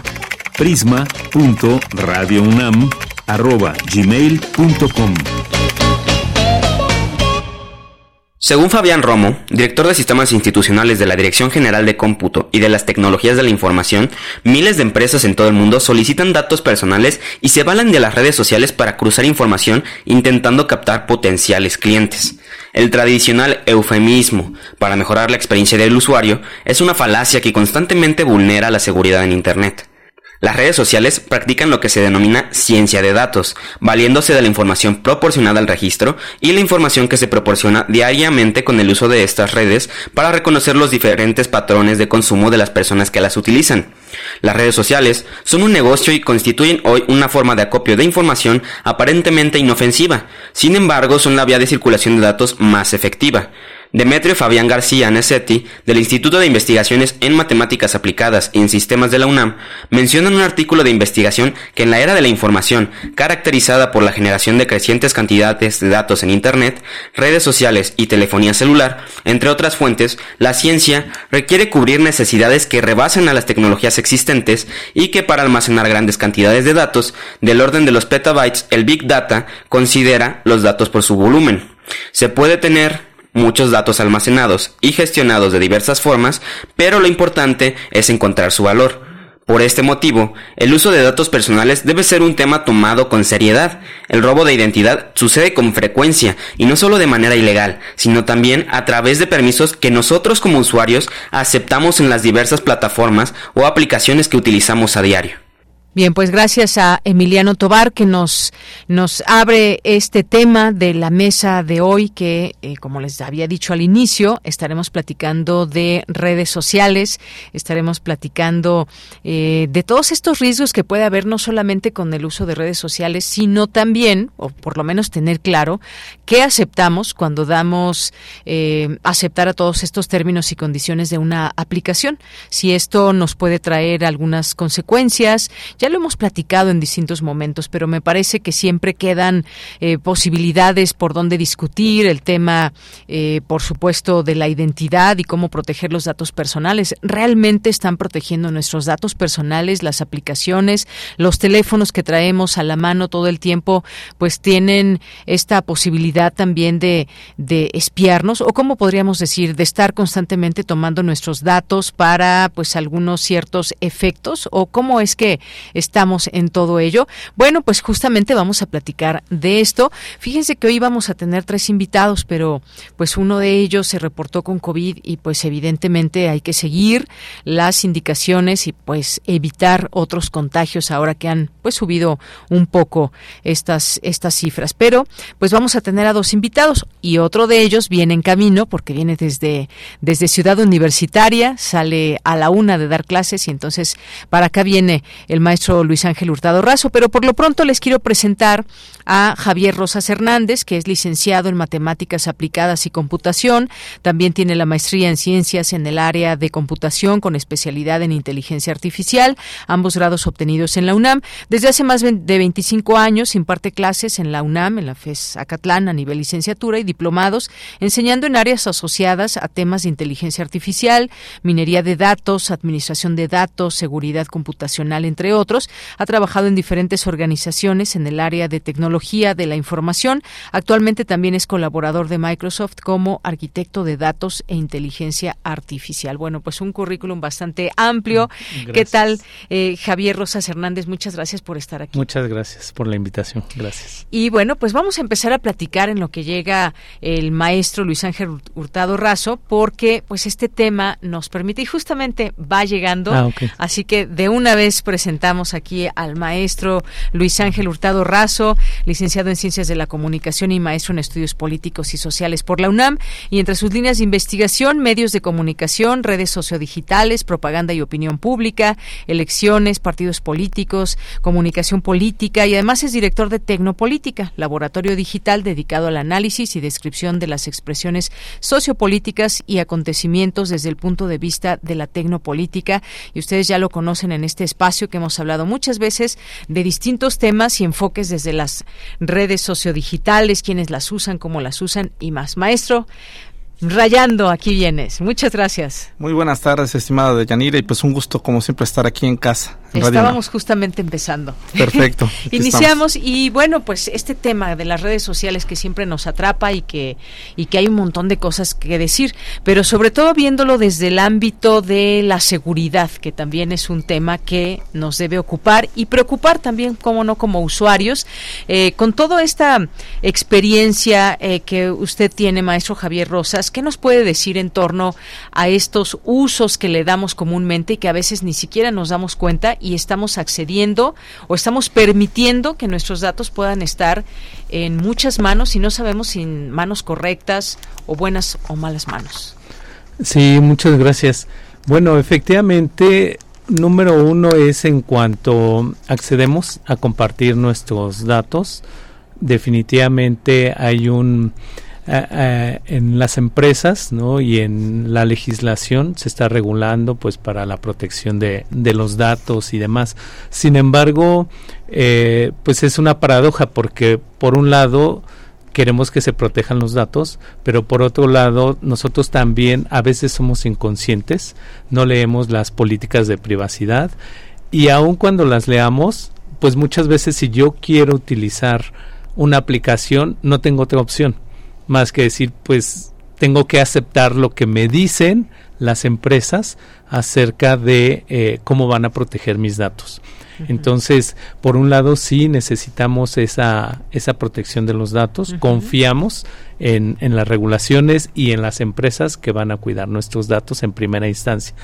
prisma.radiounam arroba gmail.com. Según Fabián Romo, director de sistemas institucionales de la Dirección General de Cómputo y de las Tecnologías de la Información, miles de empresas en todo el mundo solicitan datos personales y se avalan de las redes sociales para cruzar información intentando captar potenciales clientes. El tradicional eufemismo para mejorar la experiencia del usuario es una falacia que constantemente vulnera la seguridad en Internet. Las redes sociales practican lo que se denomina ciencia de datos, valiéndose de la información proporcionada al registro y la información que se proporciona diariamente con el uso de estas redes para reconocer los diferentes patrones de consumo de las personas que las utilizan. Las redes sociales son un negocio y constituyen hoy una forma de acopio de información aparentemente inofensiva, sin embargo son la vía de circulación de datos más efectiva. Demetrio Fabián García Nesetti, del Instituto de Investigaciones en Matemáticas Aplicadas y en Sistemas de la UNAM, menciona en un artículo de investigación que en la era de la información, caracterizada por la generación de crecientes cantidades de datos en Internet, redes sociales y telefonía celular, entre otras fuentes, la ciencia requiere cubrir necesidades que rebasan a las tecnologías existentes y que para almacenar grandes cantidades de datos, del orden de los petabytes, el Big Data considera los datos por su volumen. Se puede tener muchos datos almacenados y gestionados de diversas formas, pero lo importante es encontrar su valor. Por este motivo, el uso de datos personales debe ser un tema tomado con seriedad. El robo de identidad sucede con frecuencia y no solo de manera ilegal, sino también a través de permisos que nosotros como usuarios aceptamos en las diversas plataformas o aplicaciones que utilizamos a diario. Bien, pues gracias a Emiliano Tobar que nos, nos abre este tema de la mesa de hoy que, eh, como les había dicho al inicio, estaremos platicando de redes sociales, estaremos platicando eh, de todos estos riesgos que puede haber no solamente con el uso de redes sociales, sino también, o por lo menos tener claro, qué aceptamos cuando damos eh, aceptar a todos estos términos y condiciones de una aplicación. Si esto nos puede traer algunas consecuencias, ya lo hemos platicado en distintos momentos, pero me parece que siempre quedan eh, posibilidades por donde discutir el tema, eh, por supuesto, de la identidad y cómo proteger los datos personales. ¿Realmente están protegiendo nuestros datos personales, las aplicaciones, los teléfonos que traemos a la mano todo el tiempo, pues tienen esta posibilidad también de, de espiarnos o cómo podríamos decir, de estar constantemente tomando nuestros datos para pues algunos ciertos efectos o cómo es que estamos en todo ello. Bueno, pues justamente vamos a platicar de esto. Fíjense que hoy vamos a tener tres invitados, pero pues uno de ellos se reportó con COVID y pues evidentemente hay que seguir las indicaciones y pues evitar otros contagios ahora que han pues subido un poco estas estas cifras. Pero pues vamos a tener a dos invitados y otro de ellos viene en camino porque viene desde desde Ciudad Universitaria, sale a la una de dar clases y entonces para acá viene el maestro Luis Ángel Hurtado Razo. Pero por lo pronto les quiero presentar a Javier Rosas Hernández, que es licenciado en Matemáticas Aplicadas y Computación. También tiene la maestría en Ciencias en el área de computación con especialidad en inteligencia artificial, ambos grados obtenidos en la UNAM. Desde hace más de 25 años imparte clases en la UNAM, en la FES Acatlán a nivel licenciatura y diplomados, enseñando en áreas asociadas a temas de inteligencia artificial, minería de datos, administración de datos, seguridad computacional, entre otros. Ha trabajado en diferentes organizaciones en el área de tecnología de la información. Actualmente también es colaborador de Microsoft como arquitecto de datos e inteligencia artificial. Bueno, pues un currículum bastante amplio. Mm, ¿Qué tal, eh, Javier Rosas Hernández? Muchas gracias por estar aquí. Muchas gracias por la invitación. Gracias. Y bueno, pues vamos a empezar a platicar en lo que llega el maestro Luis Ángel Hurtado Razo, porque pues este tema nos permite y justamente va llegando. Ah, Así que de una vez presentamos aquí al maestro Luis Ángel Hurtado Razo, licenciado en Ciencias de la Comunicación y maestro en Estudios Políticos y Sociales por la UNAM, y entre sus líneas de investigación, medios de comunicación, redes sociodigitales, propaganda y opinión pública, elecciones, partidos políticos, comunicación política y además es director de Tecnopolítica, laboratorio digital dedicado al análisis y descripción de las expresiones sociopolíticas y acontecimientos desde el punto de vista de la tecnopolítica. Y ustedes ya lo conocen en este espacio que hemos hablado muchas veces de distintos temas y enfoques desde las redes sociodigitales, quienes las usan, cómo las usan y más. Maestro, Rayando, aquí vienes. Muchas gracias. Muy buenas tardes, estimada de Yanira, y pues un gusto como siempre estar aquí en casa. Estábamos justamente empezando. Perfecto. [LAUGHS] Iniciamos y bueno, pues este tema de las redes sociales que siempre nos atrapa y que y que hay un montón de cosas que decir, pero sobre todo viéndolo desde el ámbito de la seguridad, que también es un tema que nos debe ocupar y preocupar también, como no, como usuarios, eh, con toda esta experiencia eh, que usted tiene, maestro Javier Rosas, ¿qué nos puede decir en torno a estos usos que le damos comúnmente y que a veces ni siquiera nos damos cuenta y estamos accediendo o estamos permitiendo que nuestros datos puedan estar en muchas manos y no sabemos si en manos correctas o buenas o malas manos. Sí, muchas gracias. Bueno, efectivamente, número uno es en cuanto accedemos a compartir nuestros datos, definitivamente hay un en las empresas ¿no? y en la legislación se está regulando pues para la protección de, de los datos y demás. Sin embargo, eh, pues es una paradoja porque por un lado queremos que se protejan los datos, pero por otro lado nosotros también a veces somos inconscientes, no leemos las políticas de privacidad y aun cuando las leamos, pues muchas veces si yo quiero utilizar una aplicación no tengo otra opción más que decir, pues tengo que aceptar lo que me dicen las empresas acerca de eh, cómo van a proteger mis datos. Entonces, por un lado, sí necesitamos esa, esa protección de los datos, confiamos en, en las regulaciones y en las empresas que van a cuidar nuestros datos en primera instancia.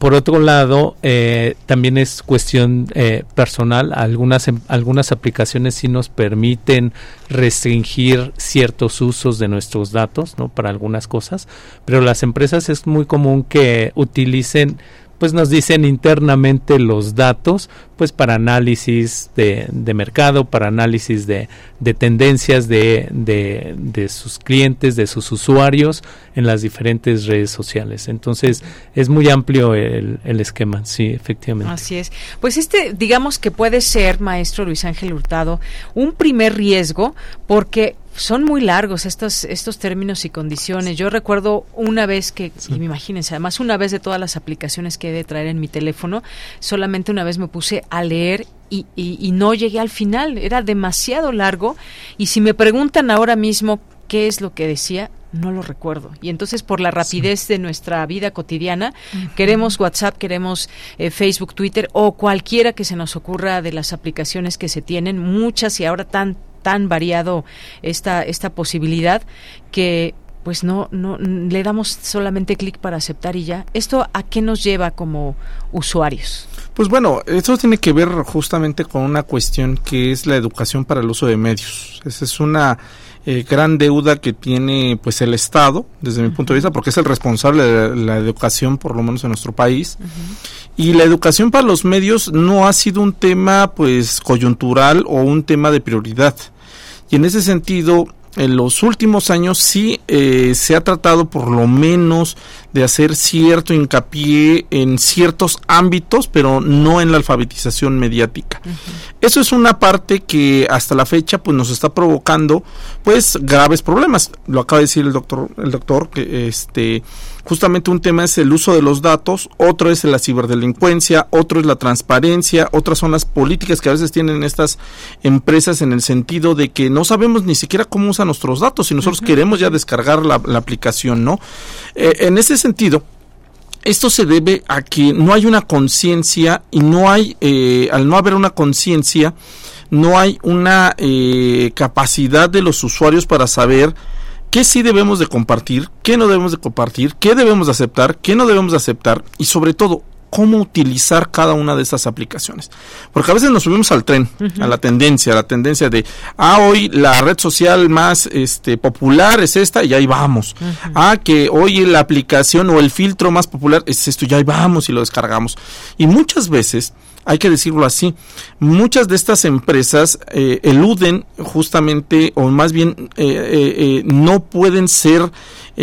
Por otro lado, eh, también es cuestión eh, personal. Algunas, em, algunas aplicaciones sí nos permiten restringir ciertos usos de nuestros datos, ¿no? Para algunas cosas, pero las empresas es muy común que utilicen pues nos dicen internamente los datos pues para análisis de, de mercado, para análisis de, de tendencias de, de, de, sus clientes, de sus usuarios en las diferentes redes sociales. Entonces es muy amplio el, el esquema, sí, efectivamente. Así es. Pues este, digamos que puede ser, maestro Luis Ángel Hurtado, un primer riesgo porque son muy largos estos estos términos y condiciones. Yo recuerdo una vez que, y imagínense, además una vez de todas las aplicaciones que he de traer en mi teléfono, solamente una vez me puse a leer y, y, no llegué al final. Era demasiado largo. Y si me preguntan ahora mismo qué es lo que decía, no lo recuerdo. Y entonces por la rapidez de nuestra vida cotidiana, queremos WhatsApp, queremos eh, Facebook, Twitter o cualquiera que se nos ocurra de las aplicaciones que se tienen, muchas y ahora tan tan variado esta esta posibilidad que pues no, no le damos solamente clic para aceptar y ya. ¿Esto a qué nos lleva como usuarios? Pues bueno, eso tiene que ver justamente con una cuestión que es la educación para el uso de medios. Esa es una eh, gran deuda que tiene pues el Estado, desde mi punto de vista, porque es el responsable de la educación, por lo menos en nuestro país. Y la educación para los medios no ha sido un tema pues coyuntural o un tema de prioridad. Y en ese sentido, en los últimos años sí eh, se ha tratado por lo menos de hacer cierto hincapié en ciertos ámbitos, pero no en la alfabetización mediática. Eso es una parte que hasta la fecha pues nos está provocando pues graves problemas. Lo acaba de decir el doctor, el doctor que este justamente un tema es el uso de los datos, otro es la ciberdelincuencia, otro es la transparencia, otras son las políticas que a veces tienen estas empresas en el sentido de que no sabemos ni siquiera cómo usan nuestros datos y nosotros queremos ya descargar la, aplicación, ¿no? Eh, en ese sentido, esto se debe a que no hay una conciencia y no hay, eh, al no haber una conciencia, no hay una eh, capacidad de los usuarios para saber qué sí debemos de compartir, qué no debemos de compartir, qué debemos de aceptar, qué no debemos de aceptar y sobre todo cómo utilizar cada una de estas aplicaciones. Porque a veces nos subimos al tren, a la tendencia, a la tendencia de, ah, hoy la red social más este, popular es esta y ahí vamos. Ah, que hoy la aplicación o el filtro más popular es esto y ahí vamos y lo descargamos. Y muchas veces hay que decirlo así, muchas de estas empresas eh, eluden justamente, o más bien eh, eh, no pueden ser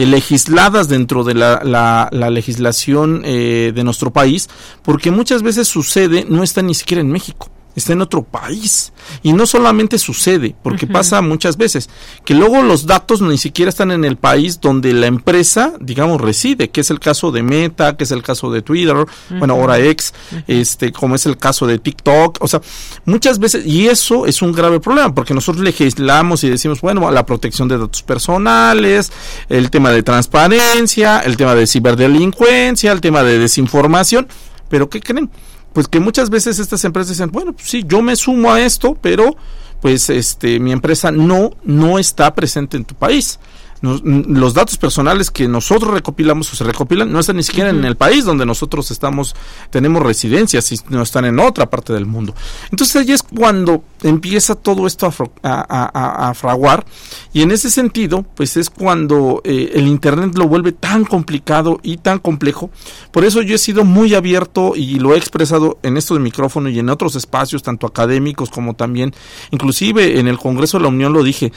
legisladas dentro de la, la legislación de nuestro país, porque muchas veces sucede, no está ni siquiera en México está en otro país. Y no solamente sucede, porque pasa muchas veces, que luego los datos ni siquiera están en el país donde la empresa, digamos, reside, que es el caso de Meta, que es el caso de Twitter, bueno, ahora X, este, como es el caso de TikTok, o sea, muchas veces, y eso es un grave problema, porque nosotros legislamos y decimos, bueno, la protección de datos personales, el tema de transparencia, el tema de ciberdelincuencia, el tema de desinformación, pero ¿qué creen? Pues que muchas veces estas empresas dicen, bueno, pues sí, yo me sumo a esto, pero pues este mi empresa no no está presente en tu país los datos personales que nosotros recopilamos o se recopilan no están ni siquiera en el país donde nosotros estamos, tenemos residencias y no están en otra parte del mundo. Entonces ahí es cuando empieza todo esto a, fraguar y en ese sentido pues es cuando eh, el Internet lo vuelve tan complicado y tan complejo. Por eso yo he sido muy abierto y lo he expresado en estos micrófonos y en otros espacios, tanto académicos como también, inclusive en el Congreso de la Unión lo dije,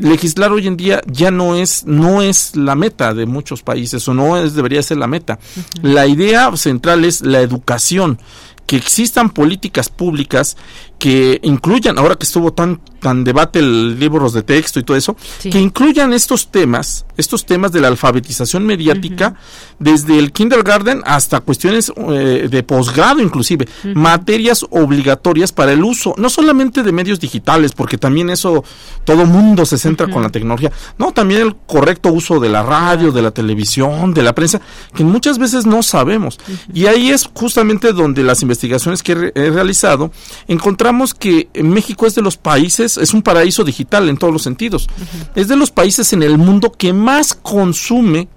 legislar hoy en día ya no es no es la meta de muchos países o no es debería ser la meta. La idea central es la educación, que existan políticas públicas que incluyan, ahora que estuvo tan, tan debate el libros de texto y todo eso, que incluyan estos temas, estos temas de la alfabetización mediática, desde el kindergarten hasta cuestiones eh, de posgrado inclusive, materias obligatorias para el uso, no solamente de medios digitales, porque también eso, todo mundo se centra con la tecnología, no, también el correcto uso de la radio, de la televisión, de la prensa, que muchas veces no sabemos. Y ahí es justamente donde las investigaciones que he realizado, encontramos que México es de los países, es un paraíso digital en todos los sentidos. Es de los países en el mundo que más consume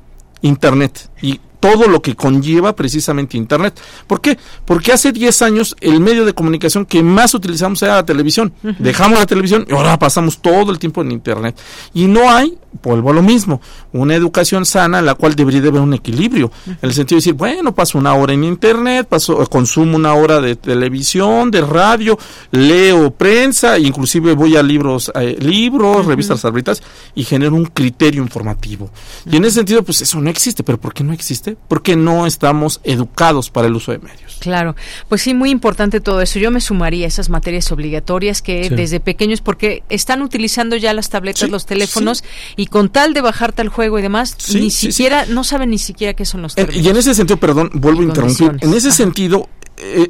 Internet. Y todo lo que conlleva precisamente Internet. ¿Por qué? Porque hace 10 años el medio de comunicación que más utilizamos era la televisión. Dejamos la televisión y ahora pasamos todo el tiempo en Internet. Y no hay, vuelvo a lo mismo, una educación sana en la cual debería haber un equilibrio. En el sentido de decir, bueno, paso una hora en Internet, paso, consumo una hora de televisión, de radio, leo prensa, inclusive voy a libros, eh, libros, revistas arbitrarias y genero un criterio informativo. Y en ese sentido, pues eso no existe. ¿Pero por qué no existe? Porque no estamos educados para el uso de medios. Claro, pues sí, muy importante todo eso. Yo me sumaría a esas materias obligatorias que desde pequeños, porque están utilizando ya las tabletas, los teléfonos, y con tal de bajarte al juego y demás, ni siquiera, no saben ni siquiera qué son los términos. Y en ese sentido, perdón, vuelvo a interrumpir, en ese sentido,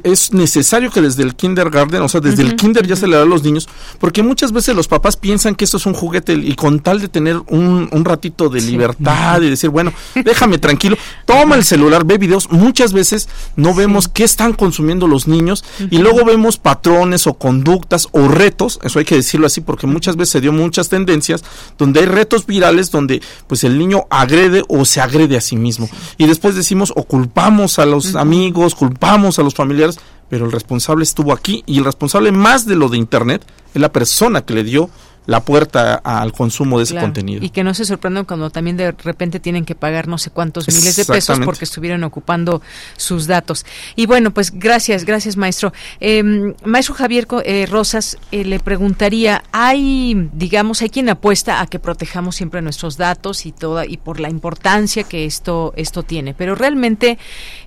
es necesario que desde el kindergarten, o sea, desde el kinder ya se le da a los niños, porque muchas veces los papás piensan que esto es un juguete y con tal de tener un, un ratito de libertad y decir, bueno, [LAUGHS] déjame tranquilo, toma el celular, ve videos, muchas veces no vemos qué están consumiendo los niños y luego vemos patrones o conductas o retos, eso hay que decirlo así porque muchas veces se dio muchas tendencias donde hay retos virales donde pues el niño agrede o se agrede a sí mismo. Y después decimos o culpamos a los amigos, culpamos a los familiares, pero el responsable estuvo aquí y el responsable más de lo de Internet es la persona que le dio la puerta al consumo de ese contenido. Y que no se sorprendan cuando también de repente tienen que pagar no sé cuántos miles de pesos porque estuvieron ocupando sus datos. Y bueno, pues gracias, gracias maestro. Eh, maestro Javier eh, Rosas, eh, le preguntaría, hay, digamos, hay quien apuesta a que protejamos siempre nuestros datos y toda, y por la importancia que esto, esto tiene, pero realmente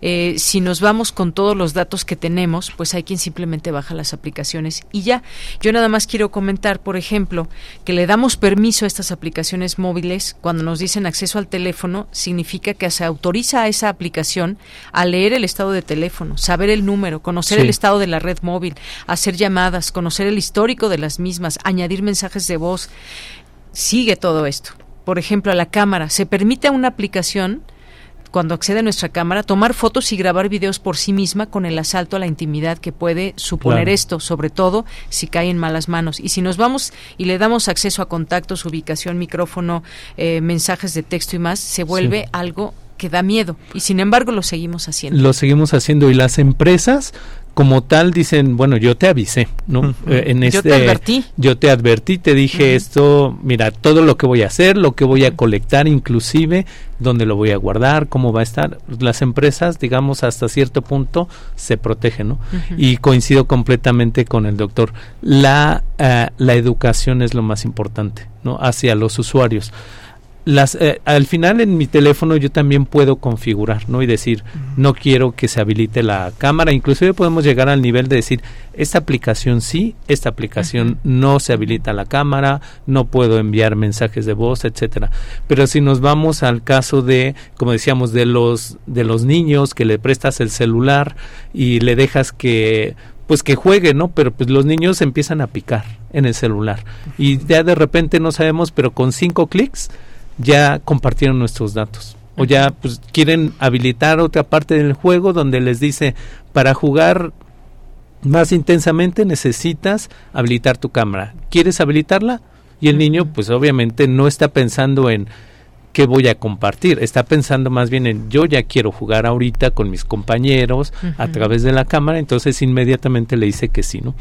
eh, si nos vamos con todos los datos que tenemos, pues hay quien simplemente baja las aplicaciones y ya. Yo nada más quiero comentar, por ejemplo, que le damos permiso a estas aplicaciones móviles cuando nos dicen acceso al teléfono, significa que se autoriza a esa aplicación a leer el estado de teléfono, saber el número, conocer el estado de la red móvil, hacer llamadas, conocer el histórico de las mismas, añadir mensajes de voz. Sigue todo esto. Por ejemplo, a la cámara. Se permite a una aplicación cuando accede a nuestra cámara, tomar fotos y grabar videos por sí misma con el asalto a la intimidad que puede suponer esto, sobre todo si cae en malas manos. Y si nos vamos y le damos acceso a contactos, ubicación, micrófono, eh, mensajes de texto y más, se vuelve algo que da miedo y sin embargo lo seguimos haciendo. Lo seguimos haciendo y las empresas como tal dicen, bueno, yo te avisé, ¿no? Eh, en este, yo te advertí. Yo te advertí, te dije esto, mira, todo lo que voy a hacer, lo que voy a colectar, inclusive, dónde lo voy a guardar, cómo va a estar. Las empresas, digamos, hasta cierto punto se protegen, ¿no? Y coincido completamente con el doctor. La, eh, la educación es lo más importante, ¿no? Hacia los usuarios las eh, al final en mi teléfono yo también puedo configurar no y decir no quiero que se habilite la cámara. Inclusive podemos llegar al nivel de decir esta aplicación sí esta aplicación no se habilita la cámara no puedo enviar mensajes de voz etcétera. Pero si nos vamos al caso de como decíamos de los de los niños que le prestas el celular y le dejas que pues que juegue, ¿no? Pero pues los niños empiezan a picar en el celular. Y ya de repente no sabemos, pero con cinco clics ya compartieron nuestros datos o ya pues quieren habilitar otra parte del juego donde les dice para jugar más intensamente necesitas habilitar tu cámara. ¿Quieres habilitarla? Y el niño pues obviamente no está pensando en qué voy a compartir, está pensando más bien en yo ya quiero jugar ahorita con mis compañeros a través de la cámara, entonces inmediatamente le dice que sí, ¿no?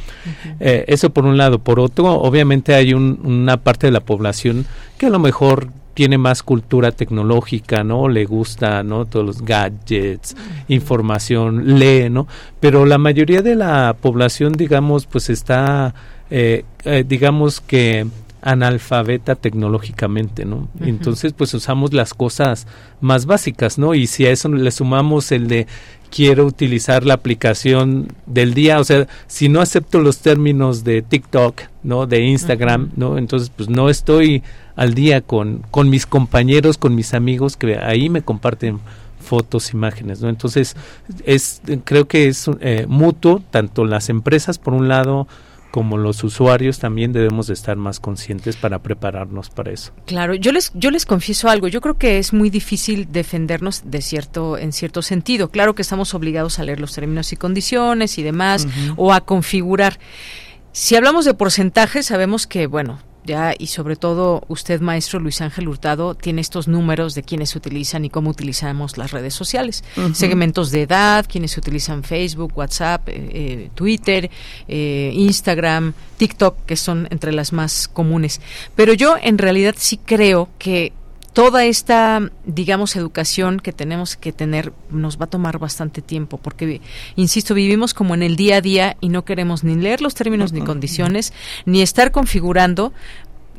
Eh, eso por un lado. Por otro, obviamente hay una parte de la población que a lo mejor tiene más cultura tecnológica, ¿no? Le gusta, ¿no? Todos los gadgets, información, lee, ¿no? Pero la mayoría de la población, digamos, pues está, eh, eh, digamos que analfabeta tecnológicamente, ¿no? Entonces, pues usamos las cosas más básicas, ¿no? Y si a eso le sumamos el de quiero utilizar la aplicación del día, o sea, si no acepto los términos de TikTok, ¿no? De Instagram, ¿no? Entonces, pues no estoy al día con, con mis compañeros, con mis amigos que ahí me comparten fotos, imágenes, ¿no? Entonces, es, creo que es eh, mutuo, tanto las empresas por un lado, como los usuarios también debemos de estar más conscientes para prepararnos para eso. Claro, yo les yo les confieso algo, yo creo que es muy difícil defendernos de cierto en cierto sentido. Claro que estamos obligados a leer los términos y condiciones y demás o a configurar. Si hablamos de porcentajes, sabemos que bueno, ya y sobre todo usted maestro Luis Ángel Hurtado tiene estos números de quienes utilizan y cómo utilizamos las redes sociales. Segmentos de edad quienes utilizan Facebook WhatsApp eh, eh, Twitter eh, Instagram TikTok que son entre las más comunes. Pero yo en realidad sí creo que toda esta, digamos, educación que tenemos que tener nos va a tomar bastante tiempo, porque, insisto, vivimos como en el día a día y no queremos ni leer los términos ni condiciones, ni estar configurando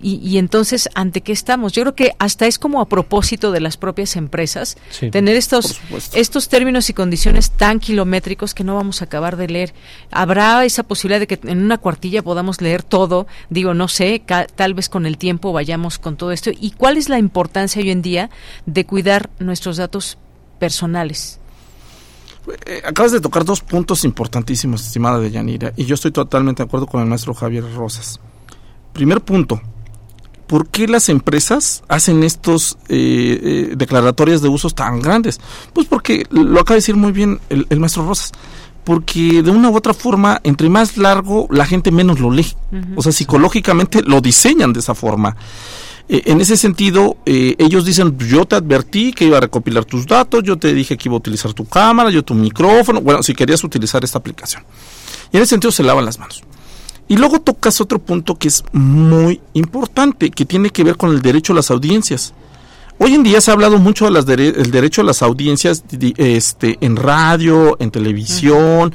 y, entonces, ¿ante qué estamos? Yo creo que hasta es como a propósito de las propias empresas tener estos, estos términos y condiciones tan kilométricos que no vamos a acabar de leer. ¿Habrá esa posibilidad de que en una cuartilla podamos leer todo? Digo, no sé, tal vez con el tiempo vayamos con todo esto. ¿Y cuál es la importancia hoy en día de cuidar nuestros datos personales? Eh, acabas de tocar dos puntos importantísimos, estimada de Yanira, y yo estoy totalmente de acuerdo con el maestro Javier Rosas. Primer punto, ¿por qué las empresas hacen estos eh, eh, declaratorias de usos tan grandes? Pues porque lo acaba de decir muy bien el, el maestro Rosas porque de una u otra forma, entre más largo, la gente menos lo lee. O sea, psicológicamente lo diseñan de esa forma. Eh, en ese sentido, eh, ellos dicen, yo te advertí que iba a recopilar tus datos, yo te dije que iba a utilizar tu cámara, yo tu micrófono, bueno, si querías utilizar esta aplicación. Y en ese sentido se lavan las manos. Y luego tocas otro punto que es muy importante, que tiene que ver con el derecho a las audiencias. Hoy en día se ha hablado mucho del derecho a las audiencias este, en radio, en televisión,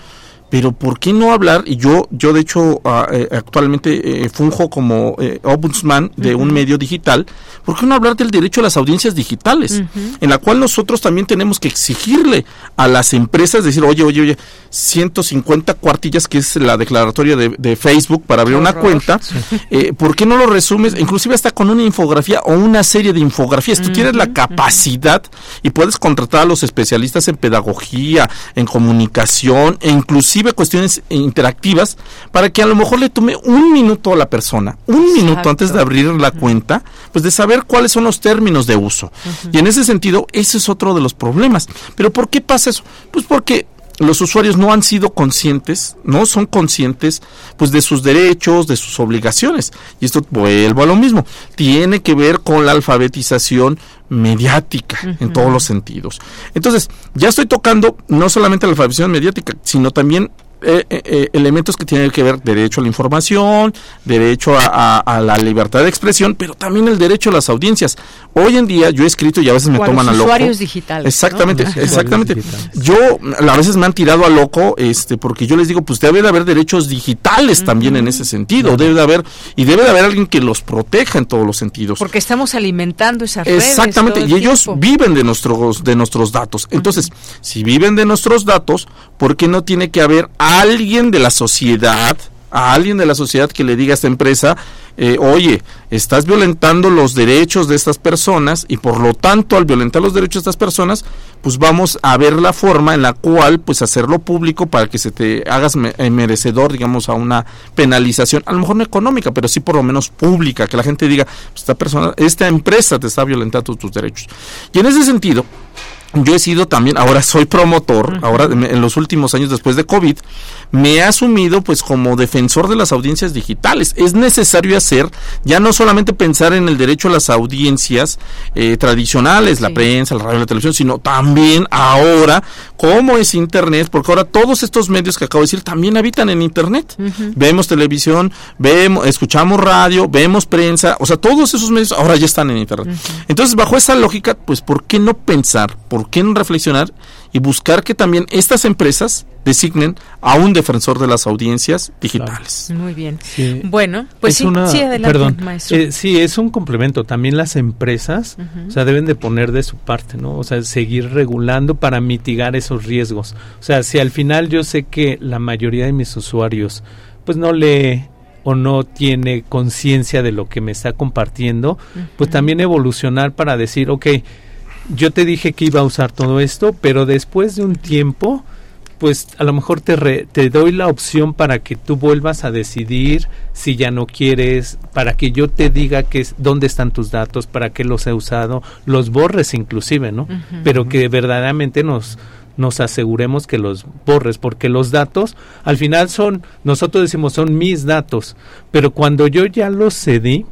pero ¿por qué no hablar? Y yo, yo de hecho ah, eh, actualmente eh, funjo como eh, ombudsman de un medio digital, ¿por qué no hablar del derecho a las audiencias digitales? En la cual nosotros también tenemos que exigirle a las empresas, decir, oye, oye, oye, 150 cuartillas, que es la declaratoria de, Facebook para abrir una cuenta, ¿por qué no lo resumes? Inclusive hasta con una infografía o una serie de infografías. Tú tienes la capacidad y puedes contratar a los especialistas en pedagogía, en comunicación e inclusive cuestiones interactivas para que a lo mejor le tome un minuto a la persona, un minuto antes de abrir la cuenta, pues de saber cuáles son los términos de uso. Y en ese sentido, ese es otro de los problemas. Pero ¿por qué pasa eso? Pues porque los usuarios no han sido conscientes, no son conscientes pues de sus derechos, de sus obligaciones. Y esto vuelvo a lo mismo, tiene que ver con la alfabetización mediática en todos los sentidos. Entonces, ya estoy tocando no solamente la alfabetización mediática, sino también eh, eh, eh, elementos que tienen que ver derecho a la información, derecho a, la libertad de expresión, pero también el derecho a las audiencias. Hoy en día yo he escrito y a veces me toman a loco. usuarios digitales. Exactamente, exactamente. Yo a veces me han tirado a loco, este, porque yo les digo, pues debe de haber derechos digitales también en ese sentido, debe de haber y debe de haber alguien que los proteja en todos los sentidos. Porque estamos alimentando esas redes. Exactamente, y ellos viven de nuestros de nuestros datos. Entonces, si viven de nuestros datos, ¿por qué no tiene que haber alguien de la sociedad, a alguien de la sociedad que le diga a esta empresa, eh, oye, estás violentando los derechos de estas personas y por lo tanto al violentar los derechos de estas personas, pues vamos a ver la forma en la cual pues hacerlo público para que se te hagas eh, merecedor, digamos, a una penalización, a lo mejor no económica, pero sí por lo menos pública, que la gente diga, esta persona, esta empresa te está violentando tus derechos. Y en ese sentido, yo he sido también, ahora soy promotor, ahora en los últimos años después de COVID, me he asumido pues como defensor de las audiencias digitales. Es necesario hacer, ya no solamente pensar en el derecho a las audiencias eh, tradicionales, la prensa, la radio, la televisión, sino también ahora cómo es Internet, porque ahora todos estos medios que acabo de decir también habitan en Internet. Vemos televisión, vemos, escuchamos radio, vemos prensa, o sea, todos esos medios ahora ya están en Internet. Entonces, bajo esa lógica, pues, ¿por qué no pensar? ¿por qué no reflexionar y buscar que también estas empresas designen a un defensor de las audiencias digitales? Muy bien. Bueno, pues sí, sí, adelante, maestro. Eh, sí, es un complemento. También las empresas, o sea, deben de poner de su parte, ¿no? O sea, seguir regulando para mitigar esos riesgos. O sea, si al final yo sé que la mayoría de mis usuarios, pues no le o no tiene conciencia de lo que me está compartiendo, pues también evolucionar para decir, ok, yo te dije que iba a usar todo esto, pero después de un tiempo, pues a lo mejor te, te doy la opción para que tú vuelvas a decidir si ya no quieres, para que yo te diga que es, dónde están tus datos, para qué los he usado, los borres inclusive, ¿no? Pero que verdaderamente nos nos aseguremos que los borres, porque los datos al final son, nosotros decimos son mis datos, pero cuando yo ya los cedí,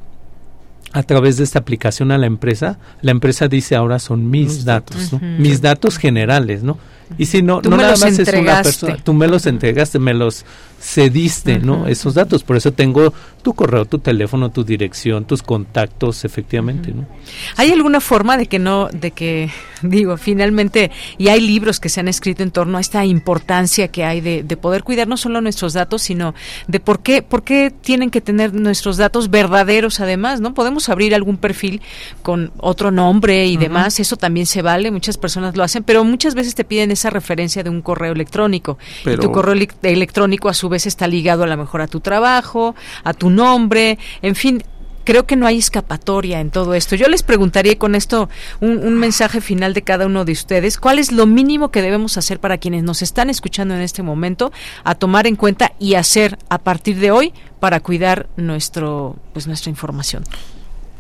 a través de esta aplicación a la empresa, la empresa dice ahora son mis, datos, mis datos generales, ¿no? Y si no, no nada más es una persona, tú me los entregaste, me los cediste, ¿no? Esos datos, por eso tengo tu correo, tu teléfono, tu dirección, tus contactos, efectivamente, ¿no? ¿Hay alguna forma de que no, de que, [LAUGHS] digo, finalmente, y hay libros que se han escrito en torno a esta importancia que hay de, de poder cuidar no solo nuestros datos, sino de por qué, por qué tienen que tener nuestros datos verdaderos además, ¿no? Podemos abrir algún perfil con otro nombre y demás, eso también se vale, muchas personas lo hacen, pero muchas veces te piden esa referencia de un correo electrónico. Y tu correo electrónico a su vez está ligado a lo mejor a tu trabajo, a tu nombre, en fin, creo que no hay escapatoria en todo esto. Yo les preguntaría con esto un, un mensaje final de cada uno de ustedes, ¿cuál es lo mínimo que debemos hacer para quienes nos están escuchando en este momento a tomar en cuenta y hacer a partir de hoy para cuidar nuestro pues nuestra información?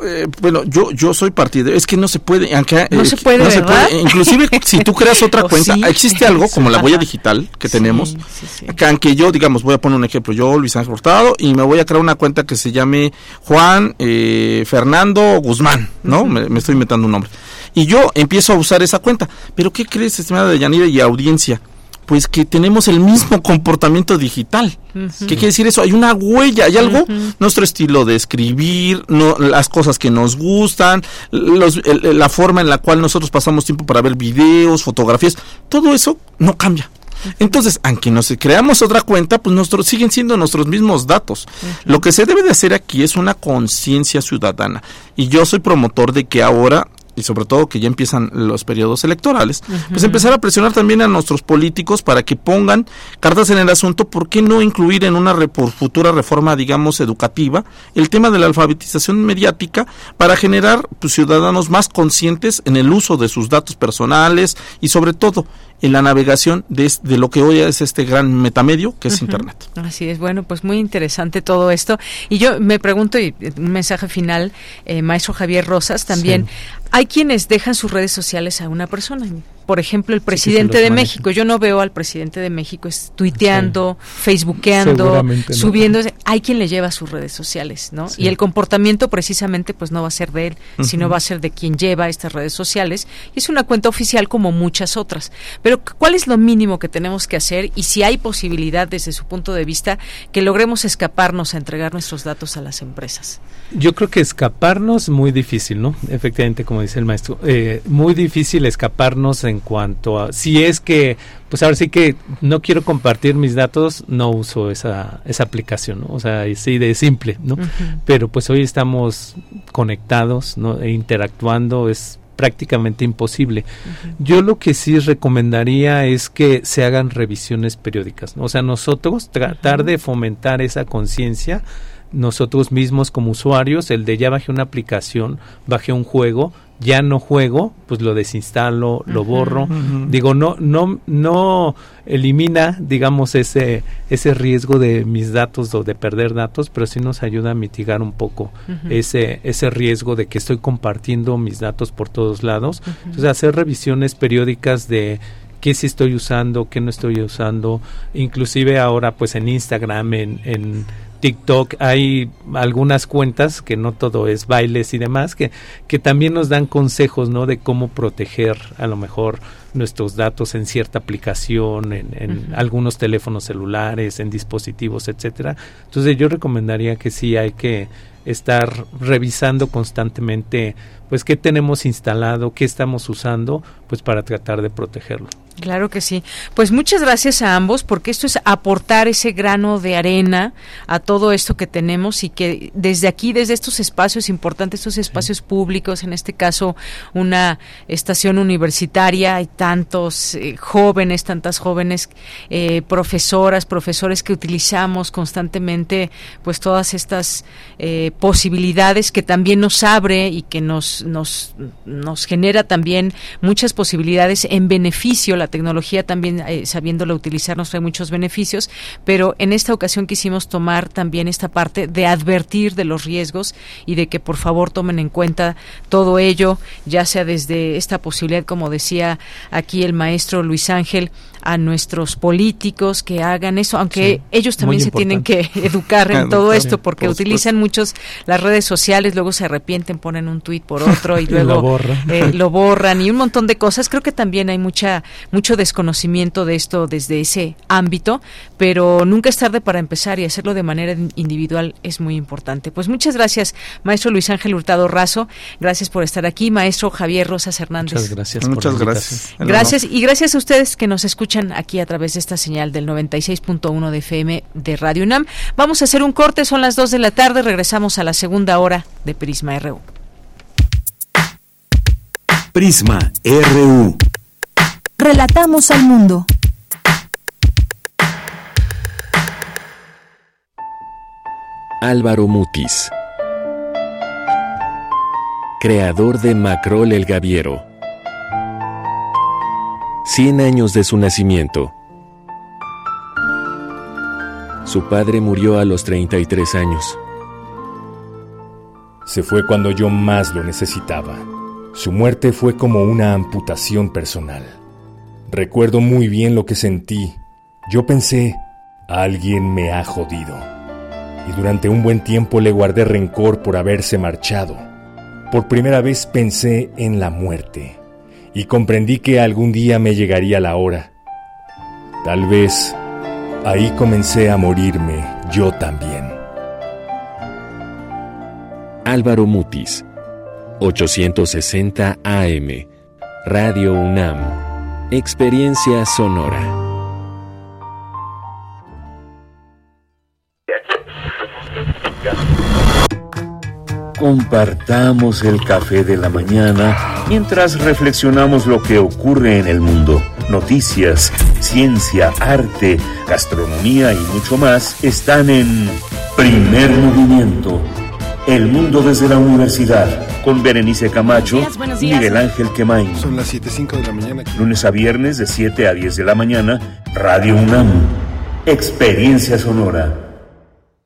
Eh, bueno, yo yo soy partido. Es que no se puede, aunque no, eh, se, puede. Inclusive [LAUGHS] si tú creas otra ¿O cuenta, sí? existe algo [LAUGHS] como la huella digital que tenemos. Que aunque yo, digamos, voy a poner un ejemplo. Yo, Luis Ángel Hurtado, y me voy a crear una cuenta que se llame Juan eh, Fernando Guzmán, ¿no? me, me estoy inventando un nombre. Y yo empiezo a usar esa cuenta. Pero ¿qué crees, estimada Yanira y audiencia? Pues que tenemos el mismo comportamiento digital. ¿Qué quiere decir eso? Hay una huella, hay algo, nuestro estilo de escribir, no, las cosas que nos gustan, los, el- la forma en la cual nosotros pasamos tiempo para ver videos, fotografías, todo eso no cambia. Entonces, aunque nos creamos otra cuenta, pues nuestros siguen siendo nuestros mismos datos. Lo que se debe de hacer aquí es una conciencia ciudadana. Y yo soy promotor de que ahora y sobre todo que ya empiezan los periodos electorales, pues empezar a presionar también a nuestros políticos para que pongan cartas en el asunto, ¿por qué no incluir en una re- futura reforma, digamos, educativa, el tema de la alfabetización mediática para generar pues, ciudadanos más conscientes en el uso de sus datos personales y sobre todo en la navegación de, de lo que hoy es este gran metamedio que es. Internet. Así es, bueno, pues muy interesante todo esto. Y yo me pregunto, y eh, un mensaje final, eh, maestro Javier Rosas, también, hay quienes dejan sus redes sociales a una persona. Por ejemplo, el presidente de maneja. México. Yo no veo al presidente de México es tuiteando, facebookeando, no. subiendo. Hay quien le lleva sus redes sociales, ¿no? Sí. Y el comportamiento precisamente pues no va a ser de él, sino va a ser de quien lleva estas redes sociales. Y es una cuenta oficial como muchas otras. Pero ¿cuál es lo mínimo que tenemos que hacer? Y si hay posibilidad desde su punto de vista que logremos escaparnos a entregar nuestros datos a las empresas. Yo creo que escaparnos muy difícil, ¿no? Efectivamente, como dice el maestro, eh, muy difícil escaparnos en cuanto a si es que, pues ahora sí que no quiero compartir mis datos, no uso esa esa aplicación, ¿no? O sea, sí de simple, ¿no? Pero pues hoy estamos conectados, ¿no? E interactuando es prácticamente imposible. Yo lo que sí recomendaría es que se hagan revisiones periódicas, ¿no? o sea, nosotros tratar de fomentar esa conciencia nosotros mismos como usuarios, el de ya bajé una aplicación, bajé un juego, ya no juego, pues lo desinstalo, lo borro. Digo, no no no elimina, digamos ese ese riesgo de mis datos o de perder datos, pero sí nos ayuda a mitigar un poco ese ese riesgo de que estoy compartiendo mis datos por todos lados. Entonces, hacer revisiones periódicas de qué sí estoy usando, qué no estoy usando, inclusive ahora pues en Instagram, en, en TikTok hay algunas cuentas que no todo es bailes y demás que, que también nos dan consejos no de cómo proteger a lo mejor nuestros datos en cierta aplicación en, en algunos teléfonos celulares en dispositivos etcétera. Entonces yo recomendaría que sí hay que estar revisando constantemente pues qué tenemos instalado qué estamos usando pues para tratar de protegerlo. Claro que sí. Pues muchas gracias a ambos porque esto es aportar ese grano de arena a todo esto que tenemos y que desde aquí, desde estos espacios importantes, estos espacios públicos, en este caso una estación universitaria, hay tantos eh, jóvenes, tantas jóvenes eh, profesoras, profesores que utilizamos constantemente pues todas estas eh, posibilidades que también nos abre y que nos, nos, nos genera también muchas posibilidades en beneficio. La tecnología también, eh, sabiéndola utilizar, nos trae muchos beneficios, pero en esta ocasión quisimos tomar también esta parte de advertir de los riesgos y de que por favor tomen en cuenta todo ello, ya sea desde esta posibilidad, como decía aquí el maestro Luis Ángel, a nuestros políticos que hagan eso, aunque Sí, ellos también se tienen que [LAUGHS] educar en todo esto porque por utilizan muchos las redes sociales, luego se arrepienten, ponen un tuit por otro y [LAUGHS] Y luego lo borran. eh, lo borran y un montón de cosas. Creo que también hay mucha mucho desconocimiento de esto desde ese ámbito, pero nunca es tarde para empezar y hacerlo de manera in- individual es muy importante. Pues muchas gracias, maestro Luis Ángel Hurtado Razo, gracias por estar aquí, maestro Javier Rosas Hernández. muchas gracias por Muchas la gracias. Gracias y gracias a ustedes que nos escuchan aquí a través de esta señal del 96.1 de FM de Radio UNAM. Vamos a hacer un corte, son las 2 de la tarde, regresamos a la segunda hora de Prisma RU. Prisma RU. Relatamos al mundo. Álvaro Mutis. creador de Macrol el Gaviero. 100 años de su nacimiento. Su padre murió a los 33 años. Se fue cuando yo más lo necesitaba. Su muerte fue como una amputación personal. Recuerdo muy bien lo que sentí. Yo pensé, alguien me ha jodido. Y durante un buen tiempo le guardé rencor por haberse marchado. Por primera vez pensé en la muerte y comprendí que algún día me llegaría la hora. Tal vez ahí comencé a morirme yo también. Álvaro Mutis, 860 AM, Radio UNAM, Experiencia Sonora. Compartamos el café de la mañana mientras reflexionamos lo que ocurre en el mundo. Noticias, ciencia, arte, gastronomía y mucho más están en Primer Movimiento. El mundo desde la universidad con Berenice Camacho y Miguel Ángel Quemain. Son las 7.05 de la mañana. Lunes a viernes de 7 a 10 de la mañana, Radio UNAM. Experiencia sonora.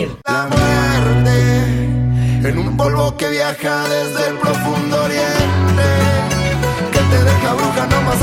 La muerte en un polvo que viaja desde el profundo oriente, que te deja bruja nomás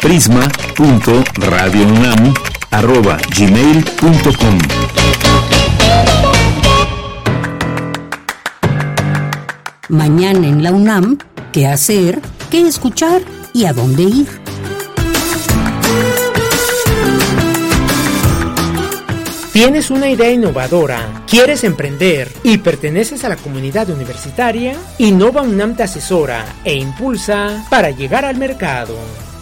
prisma.radiounam@gmail.com. Mañana en la UNAM, ¿qué hacer? ¿Qué escuchar? ¿Y a dónde ir? ¿Tienes una idea innovadora? ¿Quieres emprender y perteneces a la comunidad universitaria? Innova UNAM te asesora e impulsa para llegar al mercado.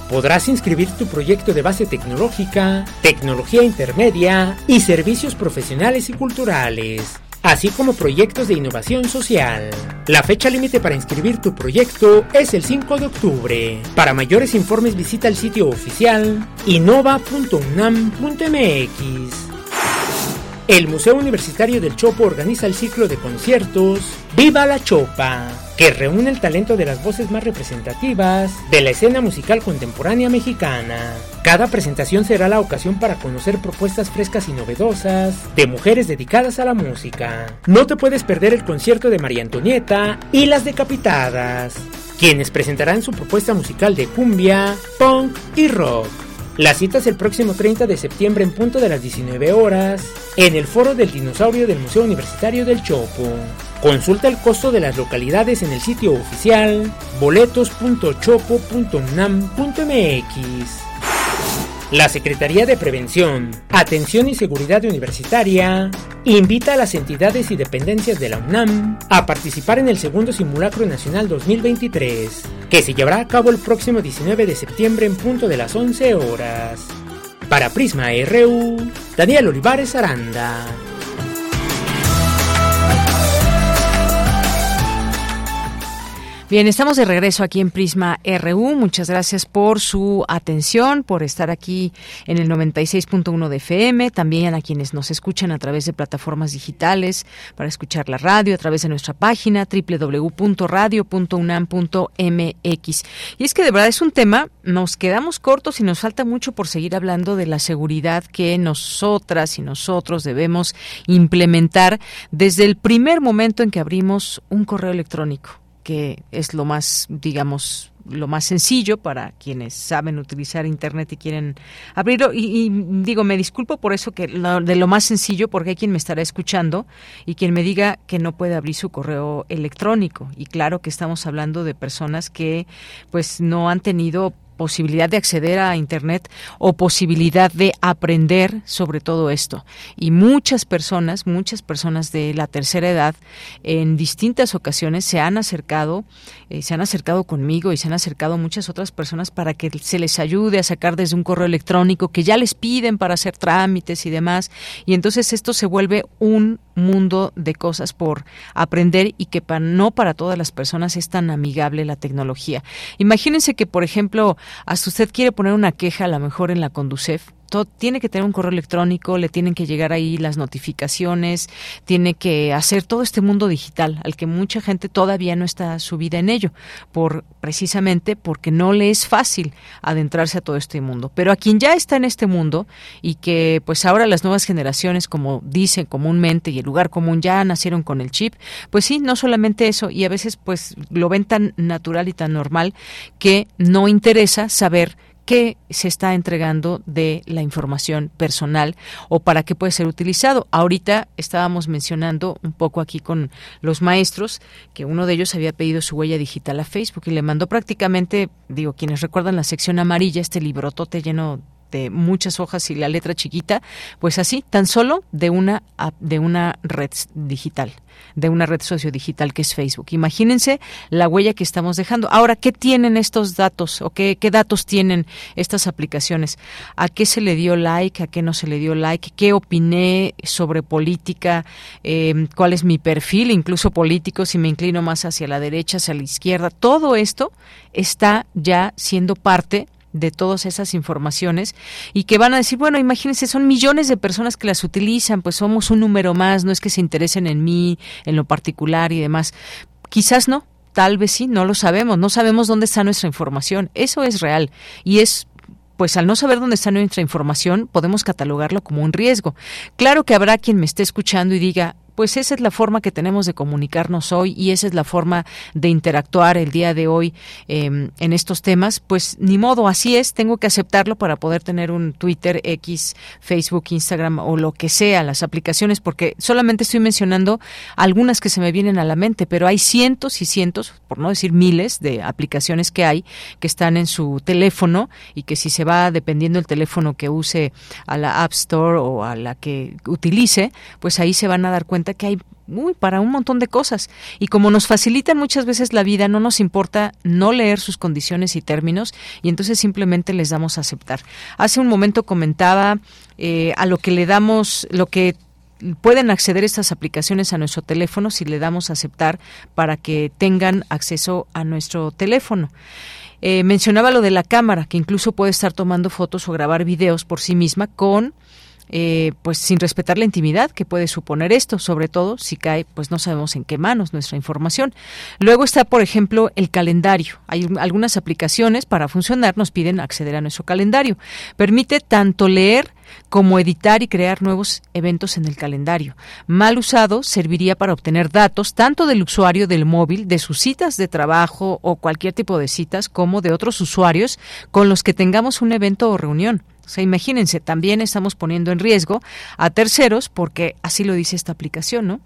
Podrás inscribir tu proyecto de base tecnológica, tecnología intermedia y servicios profesionales y culturales, así como proyectos de innovación social. La fecha límite para inscribir tu proyecto es el 5 de octubre. Para mayores informes visita el sitio oficial innova.unam.mx. El Museo Universitario del Chopo organiza el ciclo de conciertos Viva la Chopa, que reúne el talento de las voces más representativas de la escena musical contemporánea mexicana. Cada presentación será la ocasión para conocer propuestas frescas y novedosas de mujeres dedicadas a la música. No te puedes perder el concierto de María Antonieta y las decapitadas, quienes presentarán su propuesta musical de cumbia, punk y rock. La cita es el próximo 30 de septiembre en punto de las 19 horas en el Foro del Dinosaurio del Museo Universitario del Chopo. Consulta el costo de las localidades en el sitio oficial boletos.chopo.unam.mx. La Secretaría de Prevención, Atención y Seguridad Universitaria invita a las entidades y dependencias de la UNAM a participar en el segundo Simulacro Nacional 2023, que se llevará a cabo el próximo 19 de septiembre en punto de las 11 horas. Para Prisma RU, Daniel Olivares Aranda. Bien, estamos de regreso aquí en Prisma RU. Muchas gracias por su atención, por estar aquí en el 96.1 de FM, también a quienes nos escuchan a través de plataformas digitales para escuchar la radio, a través de nuestra página www.radio.unam.mx. Y es que de verdad es un tema, nos quedamos cortos y nos falta mucho por seguir hablando de la seguridad que nosotras y nosotros debemos implementar desde el primer momento en que abrimos un correo electrónico que es lo más, digamos, lo más sencillo para quienes saben utilizar internet y quieren abrirlo. Y, digo me disculpo por eso que de lo más sencillo porque hay quien me estará escuchando y quien me diga que no puede abrir su correo electrónico. Y claro que estamos hablando de personas que pues no han tenido posibilidad de acceder a Internet o posibilidad de aprender sobre todo esto. Y muchas personas, muchas personas de la tercera edad, en distintas ocasiones se han acercado, eh, se han acercado conmigo y se han acercado muchas otras personas para que se les ayude a sacar desde un correo electrónico que ya les piden para hacer trámites y demás. Y entonces esto se vuelve un mundo de cosas por aprender y que para, no para todas las personas es tan amigable la tecnología. Imagínense que, por ejemplo, hasta usted quiere poner una queja a lo mejor en la Conducef todo, tiene que tener un correo electrónico, le tienen que llegar ahí las notificaciones, tiene que hacer todo este mundo digital al que mucha gente todavía no está subida en ello, por precisamente porque no le es fácil adentrarse a todo este mundo. Pero a quien ya está en este mundo y que pues ahora las nuevas generaciones, como dicen comúnmente y el lugar común ya nacieron con el chip, pues sí, no solamente eso y a veces pues lo ven tan natural y tan normal que no interesa saber qué se está entregando de la información personal o para qué puede ser utilizado. Ahorita estábamos mencionando un poco aquí con los maestros que uno de ellos había pedido su huella digital a Facebook y le mandó prácticamente, digo, quienes recuerdan la sección amarilla, este librotote lleno de muchas hojas y la letra chiquita, pues así, tan solo de una de una red digital de una red sociodigital que es Facebook. Imagínense la huella que estamos dejando. Ahora, ¿qué tienen estos datos o qué, datos tienen estas aplicaciones? ¿A qué se le dio like? ¿A qué no se le dio like? ¿Qué opiné sobre política? Em, ¿Cuál es mi perfil, incluso político, si me inclino más hacia la derecha, hacia la izquierda? Todo esto está ya siendo parte de todas esas informaciones y que van a decir, bueno, imagínense, son millones de personas que las utilizan, pues somos un número más, no es que se interesen en mí, en lo particular y demás. Quizás no, tal vez sí, no lo sabemos, no sabemos dónde está nuestra información. Eso es real y es pues al no saber dónde está nuestra información, podemos catalogarlo como un riesgo. Claro que habrá quien me esté escuchando y diga, pues esa es la forma que tenemos de comunicarnos hoy y esa es la forma de interactuar el día de hoy em, en estos temas, pues ni modo, así es, tengo que aceptarlo para poder tener un Twitter, X, Facebook, Instagram o lo que sea, las aplicaciones, porque solamente estoy mencionando algunas que se me vienen a la mente, pero hay cientos y cientos, por no decir miles, de aplicaciones que hay que están en su teléfono y que si se va dependiendo del teléfono que use a la App Store o a la que utilice, pues ahí se van a dar cuenta que hay muy para un montón de cosas. Y como nos facilitan muchas veces la vida, no nos importa no leer sus condiciones y términos y entonces simplemente les damos a aceptar. Hace un momento comentaba eh, a lo que le damos, lo que pueden acceder estas aplicaciones a nuestro teléfono si le damos a aceptar para que tengan acceso a nuestro teléfono. Eh, mencionaba lo de la cámara, que incluso puede estar tomando fotos o grabar videos por sí misma con eh, pues sin respetar la intimidad que puede suponer esto, sobre todo si cae, pues no sabemos en qué manos nuestra información. Luego está, por ejemplo, el calendario. Hay algunas aplicaciones para funcionar nos piden acceder a nuestro calendario. Permite tanto leer como editar y crear nuevos eventos en el calendario. Mal usado, serviría para obtener datos tanto del usuario del móvil, de sus citas de trabajo o cualquier tipo de citas, como de otros usuarios con los que tengamos un evento o reunión. O sea, imagínense, también estamos poniendo en riesgo a terceros porque así lo dice esta aplicación, ¿no?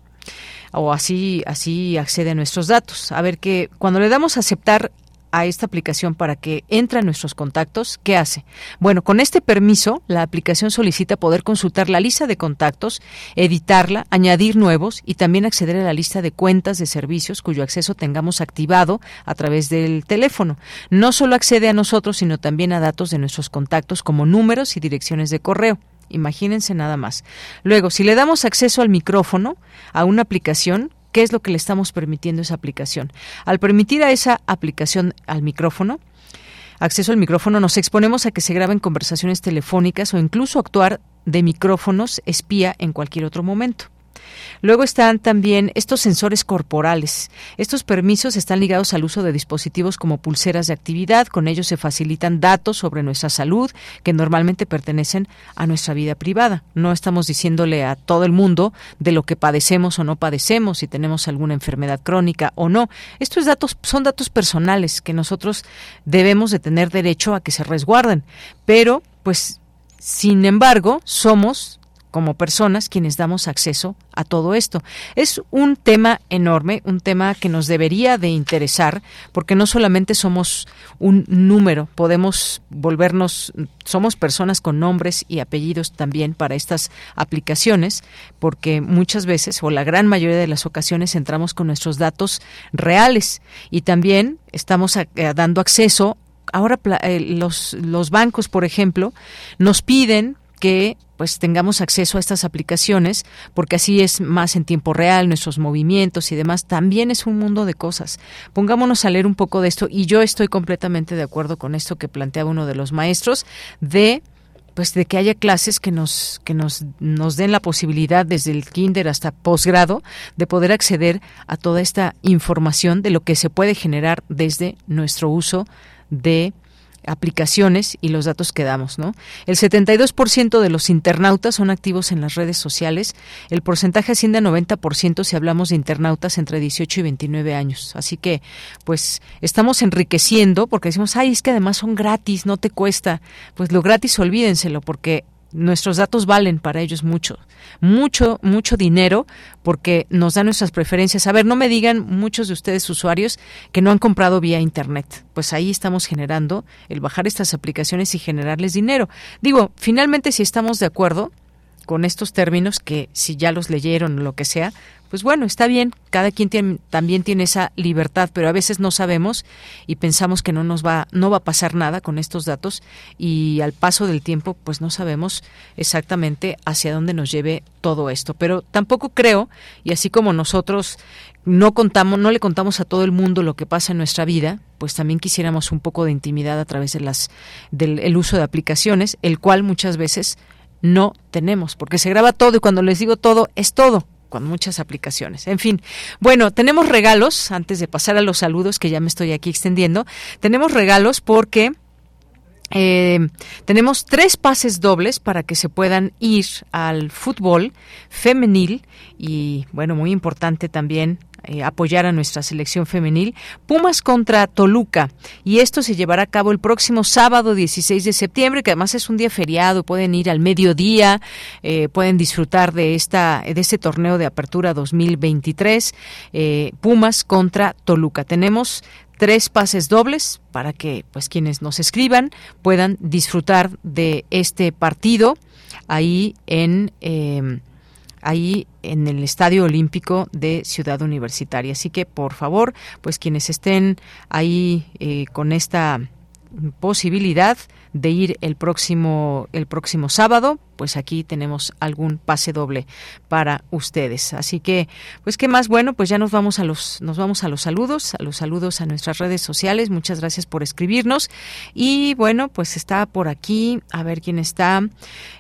O así, así accede a nuestros datos. A ver que cuando le damos a aceptar a esta aplicación para que entre a nuestros contactos, ¿qué hace? Bueno, con este permiso, la aplicación solicita poder consultar la lista de contactos, editarla, añadir nuevos y también acceder a la lista de cuentas de servicios cuyo acceso tengamos activado a través del teléfono. No solo accede a nosotros, sino también a datos de nuestros contactos como números y direcciones de correo. Imagínense nada más. Luego, si le damos acceso al micrófono a una aplicación, ¿Qué es lo que le estamos permitiendo a esa aplicación? Al permitir a esa aplicación al micrófono, acceso al micrófono, nos exponemos a que se graben conversaciones telefónicas o incluso actuar de micrófonos espía en cualquier otro momento. Luego están también estos sensores corporales. Estos permisos están ligados al uso de dispositivos como pulseras de actividad. Con ellos se facilitan datos sobre nuestra salud que normalmente pertenecen a nuestra vida privada. No estamos diciéndole a todo el mundo de lo que padecemos o no padecemos, si tenemos alguna enfermedad crónica o no. Estos datos son datos personales que nosotros debemos de tener derecho a que se resguarden. Pero, pues, sin embargo, somos como personas quienes damos acceso a todo esto. Es un tema enorme, un tema que nos debería de interesar, porque no solamente somos un número, podemos volvernos, somos personas con nombres y apellidos también para estas aplicaciones, porque muchas veces, o la gran mayoría de las ocasiones, entramos con nuestros datos reales y también estamos eh, dando acceso ahora eh, los, los bancos, por ejemplo, nos piden que pues tengamos acceso a estas aplicaciones, porque así es más en tiempo real, nuestros movimientos y demás, también es un mundo de cosas. Pongámonos a leer un poco de esto y yo estoy completamente de acuerdo con esto que planteaba uno de los maestros de pues de que haya clases que nos que nos nos den la posibilidad desde el kinder hasta posgrado de poder acceder a toda esta información de lo que se puede generar desde nuestro uso de aplicaciones y los datos que damos, ¿no? El 72% de los internautas son activos en las redes sociales. El porcentaje asciende a 90% si hablamos de internautas entre 18 y 29 años. Así que, pues, estamos enriqueciendo porque decimos, ay, es que además son gratis, no te cuesta. Pues lo gratis, olvídenselo, porque nuestros datos valen para ellos mucho, mucho, mucho dinero porque nos dan nuestras preferencias. A ver, no me digan muchos de ustedes usuarios que no han comprado vía Internet. Pues ahí estamos generando el bajar estas aplicaciones y generarles dinero. Digo, finalmente si estamos de acuerdo con estos términos, que si ya los leyeron o lo que sea, pues bueno, está bien, cada quien tiene, también tiene esa libertad, pero a veces no sabemos y pensamos que no nos va, no va a pasar nada con estos datos y al paso del tiempo, pues no sabemos exactamente hacia dónde nos lleve todo esto. Pero tampoco creo, y así como nosotros no contamos, no le contamos a todo el mundo lo que pasa en nuestra vida, pues también quisiéramos un poco de intimidad a través de las, del el uso de aplicaciones, el cual muchas veces no tenemos, porque se graba todo y cuando les digo todo, es todo con muchas aplicaciones. En fin, bueno, tenemos regalos, antes de pasar a los saludos, que ya me estoy aquí extendiendo, tenemos regalos porque... Eh, tenemos tres pases dobles para que se puedan ir al fútbol femenil y bueno, muy importante también eh, apoyar a nuestra selección femenil. Pumas contra Toluca. Y esto se llevará a cabo el próximo sábado 16 de septiembre, que además es un día feriado. Pueden ir al mediodía, eh, pueden disfrutar de, esta, de este torneo de apertura 2023. Eh, Pumas contra Toluca. Tenemos tres pases dobles para que pues quienes nos escriban puedan disfrutar de este partido ahí en ahí en el Estadio Olímpico de Ciudad Universitaria. Así que, por favor, pues quienes estén ahí eh, con esta posibilidad de ir el próximo el próximo sábado pues aquí tenemos algún pase doble para ustedes. Así que, pues qué más bueno, pues ya nos vamos a los nos vamos a los saludos, a los saludos a nuestras redes sociales. Muchas gracias por escribirnos y bueno, pues está por aquí, a ver quién está.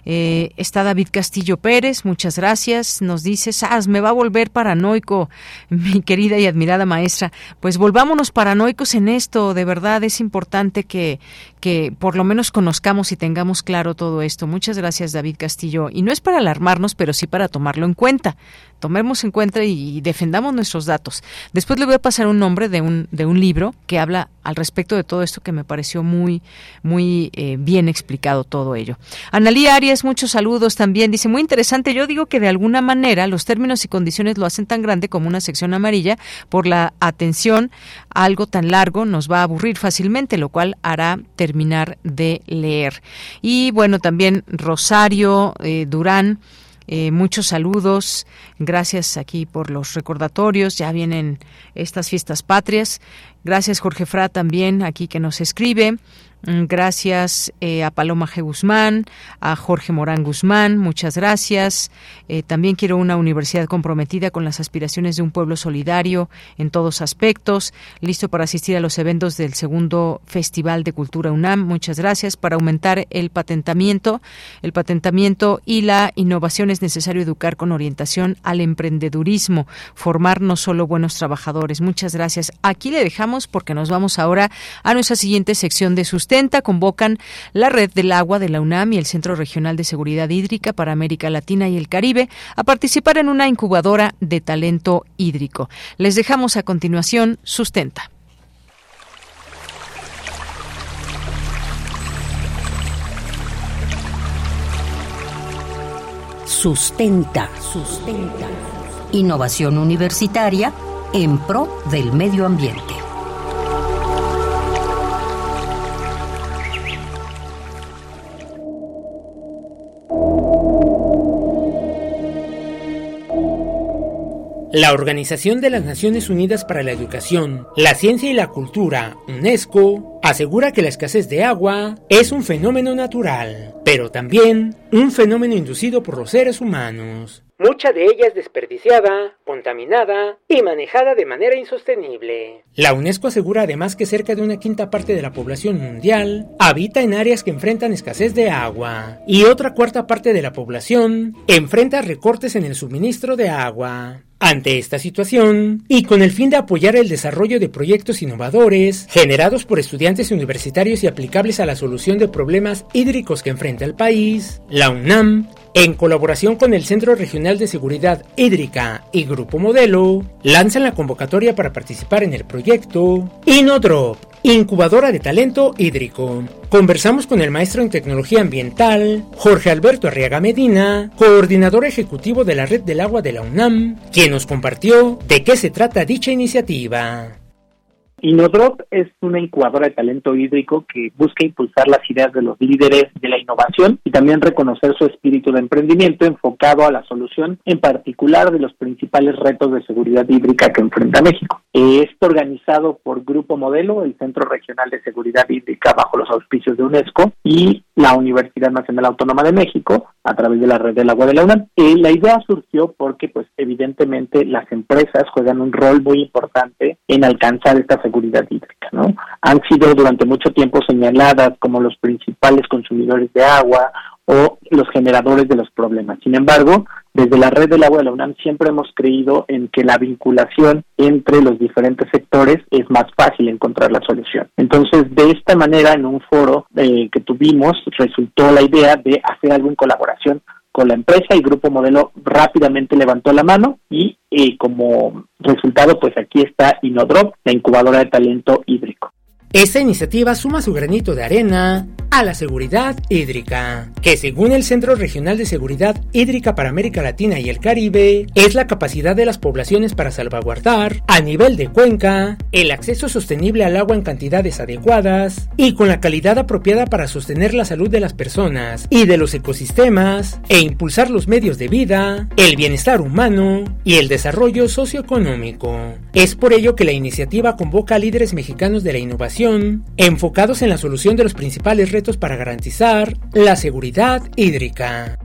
Eh, está David Castillo Pérez, muchas gracias. Nos dice, Sas, me va a volver paranoico, mi querida y admirada maestra. Pues volvámonos paranoicos en esto, de verdad es importante que que por lo menos conozcamos y tengamos claro todo esto. Muchas gracias, David Castillo. Y no es para alarmarnos, pero sí para tomarlo en cuenta tomemos en cuenta y defendamos nuestros datos. Después le voy a pasar un nombre de un, de un libro que habla al respecto de todo esto que me pareció muy, muy eh, bien explicado todo ello. Analí Arias, muchos saludos también. Dice, muy interesante. Yo digo que de alguna manera los términos y condiciones lo hacen tan grande como una sección amarilla por la atención. Algo tan largo nos va a aburrir fácilmente, lo cual hará terminar de leer. Y bueno, también Rosario eh, Durán. Eh, muchos saludos, gracias aquí por los recordatorios, ya vienen estas fiestas patrias. Gracias Jorge Fra también aquí que nos escribe. Mm, gracias eh, a Paloma G. Guzmán, a Jorge Morán Guzmán, muchas gracias. Eh, también quiero una universidad comprometida con las aspiraciones de un pueblo solidario en todos aspectos, listo para asistir a los eventos del segundo Festival de Cultura UNAM. Muchas gracias. Para aumentar el patentamiento, el patentamiento y la innovación es necesario educar con orientación al emprendedurismo, formar no solo buenos trabajadores. Muchas gracias. Aquí le dejamos porque nos vamos ahora a nuestra siguiente sección de sus convocan la Red del Agua de la UNAM y el Centro Regional de Seguridad Hídrica para América Latina y el Caribe a participar en una incubadora de talento hídrico. Les dejamos a continuación Sustenta. Sustenta, sustenta. Innovación universitaria en pro del medio ambiente. La Organización de las Naciones Unidas para la Educación, la Ciencia y la Cultura, UNESCO, asegura que la escasez de agua es un fenómeno natural, pero también un fenómeno inducido por los seres humanos mucha de ella es desperdiciada, contaminada y manejada de manera insostenible. La UNESCO asegura además que cerca de una quinta parte de la población mundial habita en áreas que enfrentan escasez de agua y otra cuarta parte de la población enfrenta recortes en el suministro de agua. Ante esta situación, y con el fin de apoyar el desarrollo de proyectos innovadores generados por estudiantes universitarios y aplicables a la solución de problemas hídricos que enfrenta el país, la UNAM en colaboración con el Centro Regional de Seguridad Hídrica y Grupo Modelo, lanzan la convocatoria para participar en el proyecto InnoDrop, incubadora de talento hídrico. Conversamos con el maestro en tecnología ambiental, Jorge Alberto Arriaga Medina, coordinador ejecutivo de la Red del Agua de la UNAM, quien nos compartió de qué se trata dicha iniciativa. Inodrop es una incubadora de talento hídrico que busca impulsar las ideas de los líderes de la innovación y también reconocer su espíritu de emprendimiento enfocado a la solución en particular de los principales retos de seguridad hídrica que enfrenta México. Está organizado por Grupo Modelo, el Centro Regional de Seguridad Hídrica bajo los auspicios de UNESCO y la Universidad Nacional Autónoma de México a través de la red del agua de la UNAM. Eh, la idea surgió porque pues evidentemente las empresas juegan un rol muy importante en alcanzar esta seguridad hídrica, ¿no? Han sido durante mucho tiempo señaladas como los principales consumidores de agua o los generadores de los problemas. Sin embargo, desde la red del agua de la UNAM siempre hemos creído en que la vinculación entre los diferentes sectores es más fácil encontrar la solución. Entonces, de esta manera, en un foro eh, que tuvimos, resultó la idea de hacer algo en colaboración con la empresa y Grupo Modelo rápidamente levantó la mano y eh, como resultado, pues aquí está Inodrop, la incubadora de talento hídrico. Esta iniciativa suma su granito de arena a la seguridad hídrica, que según el Centro Regional de Seguridad Hídrica para América Latina y el Caribe, es la capacidad de las poblaciones para salvaguardar, a nivel de cuenca, el acceso sostenible al agua en cantidades adecuadas y con la calidad apropiada para sostener la salud de las personas y de los ecosistemas e impulsar los medios de vida, el bienestar humano y el desarrollo socioeconómico. Es por ello que la iniciativa convoca a líderes mexicanos de la innovación, enfocados en la solución de los principales retos para garantizar la seguridad hídrica.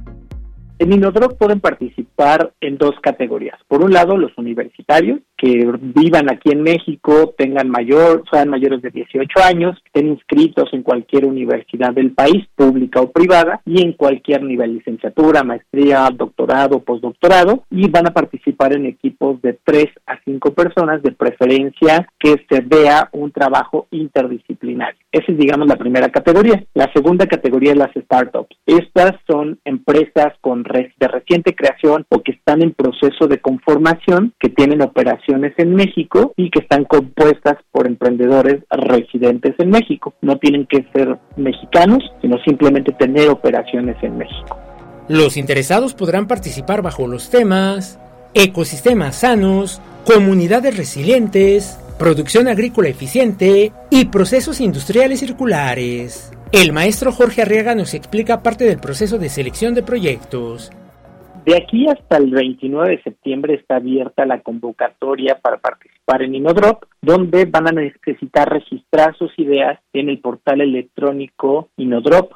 En Inodrop pueden participar en dos categorías. Por un lado, los universitarios, que vivan aquí en México, tengan mayor, sean mayores de 18 años, estén inscritos en cualquier universidad del país, pública o privada, y en cualquier nivel, licenciatura, maestría, doctorado, postdoctorado, y van a participar en equipos de 3 a 5 personas, de preferencia que se vea un trabajo interdisciplinario. Esa es, digamos, la primera categoría. La segunda categoría es las startups. Estas son empresas con de reciente creación o que están en proceso de conformación, que tienen operaciones en México y que están compuestas por emprendedores residentes en México. No tienen que ser mexicanos, sino simplemente tener operaciones en México. Los interesados podrán participar bajo los temas ecosistemas sanos, comunidades resilientes, producción agrícola eficiente y procesos industriales circulares. El maestro Jorge Arriaga nos explica parte del proceso de selección de proyectos. De aquí hasta el 29 de septiembre está abierta la convocatoria para participar en Inodrop, donde van a necesitar registrar sus ideas en el portal electrónico Inodrop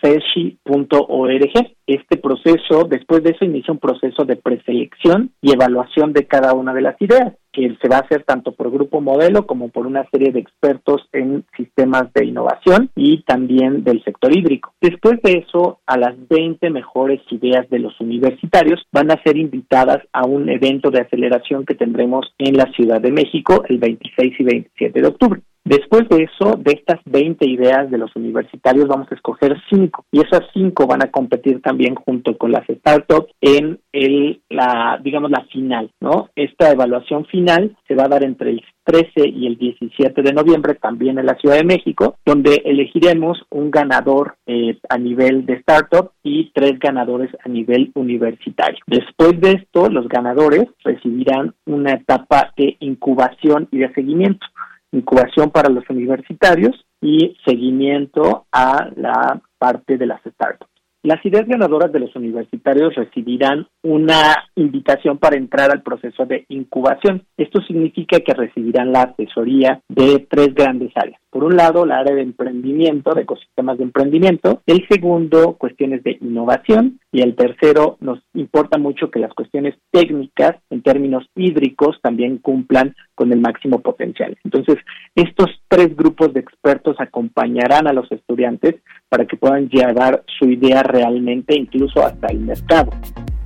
.ceshi.org. Este proceso, después de eso, inicia un proceso de preselección y evaluación de cada una de las ideas, que se va a hacer tanto por grupo modelo como por una serie de expertos en sistemas de innovación y también del sector hídrico. Después de eso, a las 20 mejores ideas de los universitarios van a ser invitadas a un evento de aceleración que tendremos en la Ciudad de México el 26 y 27 de octubre. Después de eso, de estas 20 ideas de los universitarios, vamos a escoger cinco y esas cinco van a competir también junto con las startups en el, la, digamos, la final, ¿no? Esta evaluación final se va a dar entre el 13 y el 17 de noviembre también en la Ciudad de México, donde elegiremos un ganador eh, a nivel de startup y tres ganadores a nivel universitario. Después de esto, los ganadores recibirán una etapa de incubación y de seguimiento incubación para los universitarios y seguimiento a la parte de las startups. Las ideas ganadoras de los universitarios recibirán una invitación para entrar al proceso de incubación. Esto significa que recibirán la asesoría de tres grandes áreas. Por un lado, la área de emprendimiento, de ecosistemas de emprendimiento. El segundo, cuestiones de innovación. Y el tercero, nos importa mucho que las cuestiones técnicas en términos hídricos también cumplan con el máximo potencial. Entonces, estos tres grupos de expertos acompañarán a los estudiantes para que puedan llevar su idea realmente incluso hasta el mercado.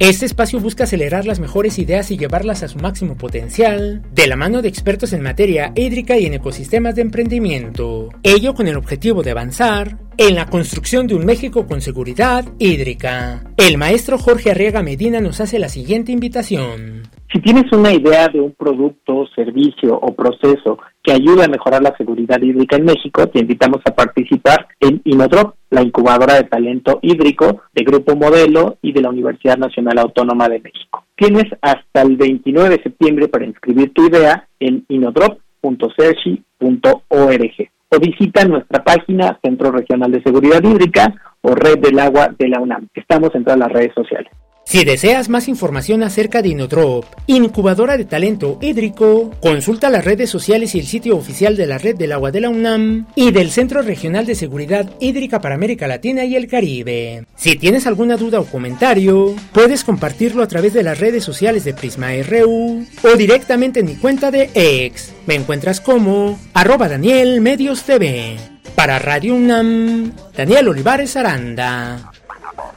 Este espacio busca acelerar las mejores ideas y llevarlas a su máximo potencial, de la mano de expertos en materia hídrica y en ecosistemas de emprendimiento. Ello con el objetivo de avanzar en la construcción de un México con seguridad hídrica. El maestro Jorge Arriaga Medina nos hace la siguiente invitación. Si tienes una idea de un producto, servicio o proceso que ayude a mejorar la seguridad hídrica en México, te invitamos a participar en Inodrop, la incubadora de talento hídrico de Grupo Modelo y de la Universidad Nacional Autónoma de México. Tienes hasta el 29 de septiembre para inscribir tu idea en inodrop.cerci.org o visita nuestra página Centro Regional de Seguridad Hídrica o Red del Agua de la UNAM. Estamos en todas las redes sociales. Si deseas más información acerca de Inodrop, incubadora de talento hídrico, consulta las redes sociales y el sitio oficial de la Red del Agua de la UNAM y del Centro Regional de Seguridad Hídrica para América Latina y el Caribe. Si tienes alguna duda o comentario, puedes compartirlo a través de las redes sociales de Prisma RU o directamente en mi cuenta de X. Me encuentras como arroba Daniel Medios TV. Para Radio UNAM, Daniel Olivares Aranda.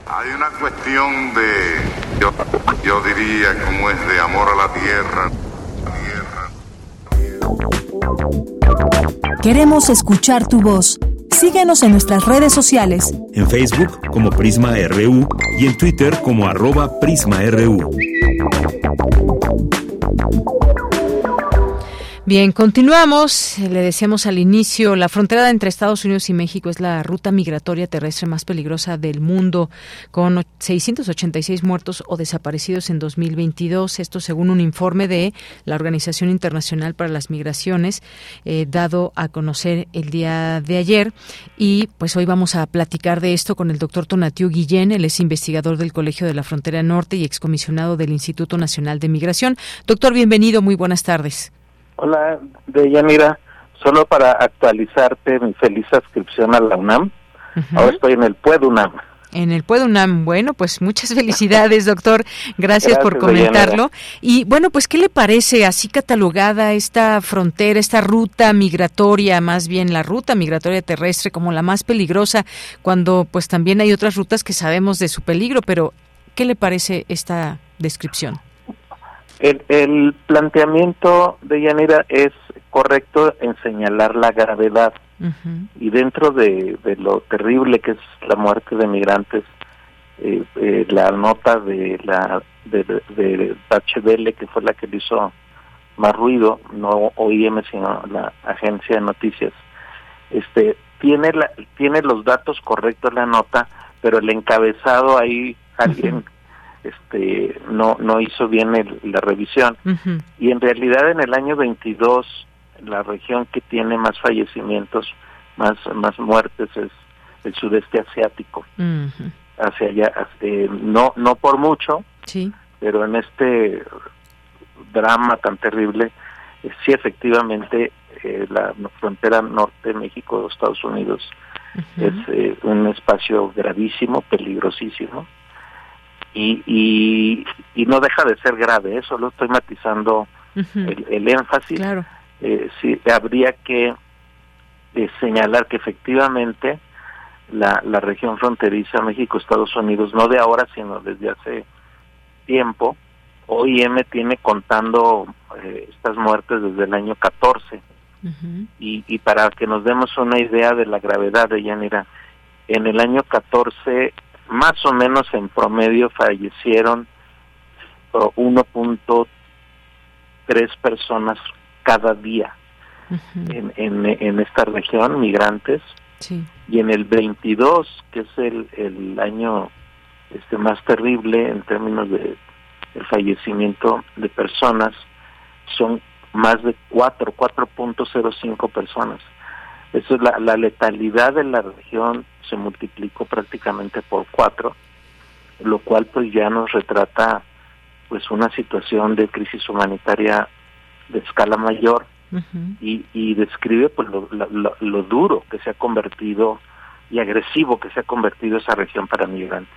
Hay una cuestión de, yo, yo diría, como es de amor a la tierra. Queremos escuchar tu voz. Síguenos en nuestras redes sociales. En Facebook como Prisma RU y en Twitter como arroba PrismaRU. Bien, continuamos. Le decíamos al inicio, la frontera entre Estados Unidos y México es la ruta migratoria terrestre más peligrosa del mundo, con 686 muertos o desaparecidos en 2022. Esto según un informe de la Organización Internacional para las Migraciones, eh, dado a conocer el día de ayer. Y pues hoy vamos a platicar de esto con el doctor Tonatiu Guillén. Él es investigador del Colegio de la Frontera Norte y excomisionado del Instituto Nacional de Migración. Doctor, bienvenido. Muy buenas tardes. Hola, Deyanira. Solo para actualizarte mi feliz suscripción a la UNAM. Ahora estoy en el PUED UNAM. En el PUED UNAM. Bueno, pues muchas [LAUGHS] felicidades, doctor. Gracias, por comentarlo. Y bueno, pues, ¿qué le parece así catalogada esta frontera, esta ruta migratoria, más bien la ruta migratoria terrestre como la más peligrosa, cuando pues también hay otras rutas que sabemos de su peligro, pero ¿qué le parece esta descripción? El, planteamiento de Yanira es correcto en señalar la gravedad. Y dentro de, lo terrible que es la muerte de migrantes, eh, eh, la nota de la de, de, que fue la que le hizo más ruido, no OIM sino la agencia de noticias, este tiene la, tiene los datos correctos la nota, pero el encabezado ahí alguien este no no hizo bien la revisión. Y en realidad en el año 22 la región que tiene más fallecimientos más más muertes es el sudeste asiático. Hacia allá no no por mucho Sí. Pero en este drama tan terrible, eh, sí efectivamente eh, la frontera norte México Estados Unidos es eh, un espacio gravísimo, peligrosísimo y, y, y, no deja de ser grave, eso lo estoy matizando el, el, énfasis. Claro. sí, habría que señalar que efectivamente la, la región fronteriza México-Estados Unidos, no de ahora, sino desde hace tiempo, OIM tiene contando eh, estas muertes desde el año 14. y, y para que nos demos una idea de la gravedad de Yanira, en el año 14, más o menos en promedio fallecieron 1.3 personas cada día en, en, en, esta región, migrantes. Y en el 22, que es el, el año este más terrible en términos de el fallecimiento de personas son más de 4, 4.05 personas. Eso es la, la letalidad de la región se multiplicó prácticamente por 4, lo cual pues ya nos retrata pues una situación de crisis humanitaria de escala mayor y, y describe pues lo, lo, lo duro que se ha convertido y agresivo que se ha convertido esa región para migrantes.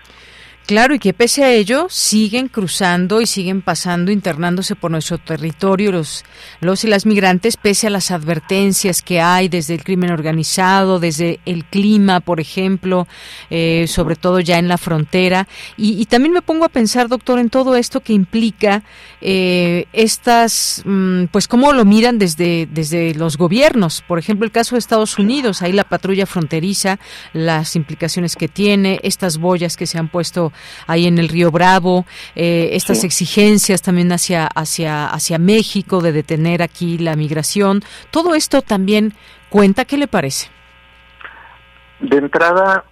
Claro, y que pese a ello siguen cruzando y siguen pasando, internándose por nuestro territorio los, los y las migrantes, pese a las advertencias que hay desde el crimen organizado, desde el clima, por ejemplo, eh, sobre todo ya en la frontera. Y, y, también me pongo a pensar, doctor, en todo esto que implica eh, estas, mm, pues cómo lo miran desde, desde los gobiernos. Por ejemplo, el caso de Estados Unidos, ahí la patrulla fronteriza, las implicaciones que tiene, estas boyas que se han puesto ahí en el Río Bravo, eh, estas sí. exigencias también hacia, hacia, hacia México de detener aquí la migración. Todo esto también cuenta, ¿qué le parece? De entrada,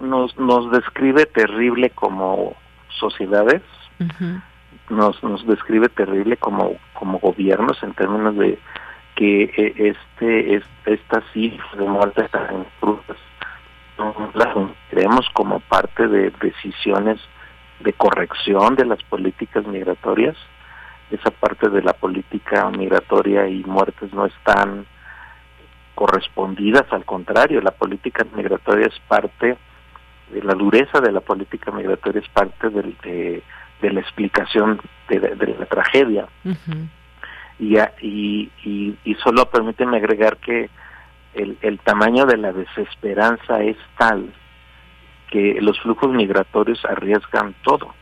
nos, nos describe terrible como sociedades, uh -huh. nos, nos describe terrible como, como gobiernos en términos de que este, este estas cifras de muertes tan las creemos como parte de decisiones de corrección de las políticas migratorias. Esa parte de la política migratoria y muertes no están correspondidas, al contrario, la política migratoria es parte de la dureza de la política migratoria, es parte del, de, de, la explicación de, de, de la tragedia. Uh -huh. y, y, y, y solo permíteme agregar que el, el tamaño de la desesperanza es tal que los flujos migratorios arriesgan todo,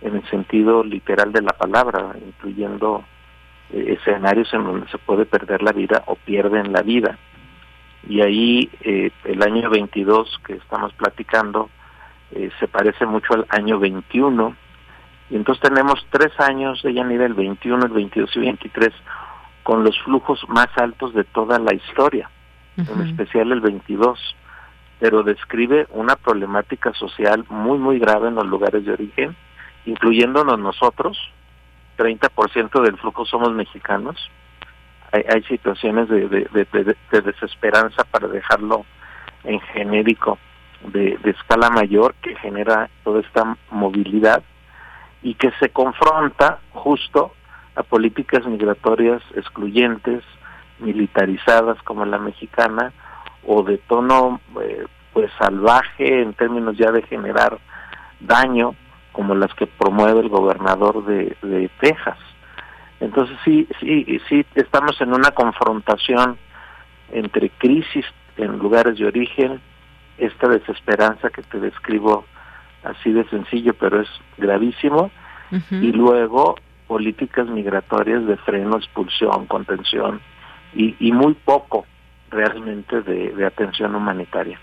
en el sentido literal de la palabra, incluyendo eh, escenarios en donde se puede perder la vida o pierden la vida. Y ahí eh, el año 22 que estamos platicando eh, se parece mucho al año 21. Y entonces tenemos tres años de Yanira, el 21, el 22 y 23, con los flujos más altos de toda la historia uh -huh. en especial el 22, pero describe una problemática social muy, muy grave en los lugares de origen, incluyéndonos nosotros, 30% del flujo somos mexicanos, hay, hay situaciones de, de, de, de, desesperanza para dejarlo en genérico de, de escala mayor que genera toda esta movilidad y que se confronta justo a políticas migratorias excluyentes, militarizadas como la mexicana o de tono eh, pues salvaje en términos ya de generar daño como las que promueve el gobernador de, de Texas. Entonces sí, sí, sí estamos en una confrontación entre crisis en lugares de origen, esta desesperanza que te describo así de sencillo, pero es gravísimo, uh -huh. y luego políticas migratorias de freno, expulsión, contención, y, y muy poco realmente de, de atención humanitaria.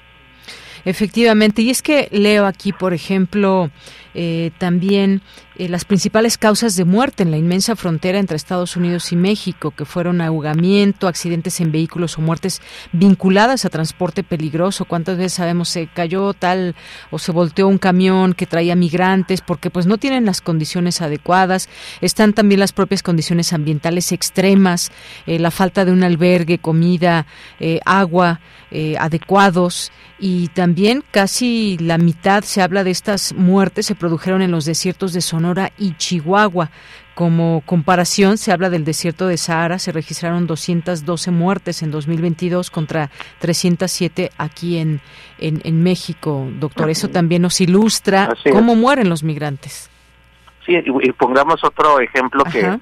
Efectivamente, y es que leo aquí, por ejemplo, eh, también eh, las principales causas de muerte en la inmensa frontera entre Estados Unidos y México, que fueron ahogamiento, accidentes en vehículos o muertes vinculadas a transporte peligroso. ¿Cuántas veces sabemos se cayó tal o se volteó un camión que traía migrantes porque pues no tienen las condiciones adecuadas? Están también las propias condiciones ambientales extremas, eh, la falta de un albergue, comida, eh, agua adecuados y también casi la mitad se habla de estas muertes produjeron en los desiertos de Sonora y Chihuahua. Como comparación, se habla del desierto de Sahara, se registraron 212 muertes en 2022 contra 307 aquí en, en, México. Doctor, eso también nos ilustra cómo mueren los migrantes. Sí, y, pongamos otro ejemplo que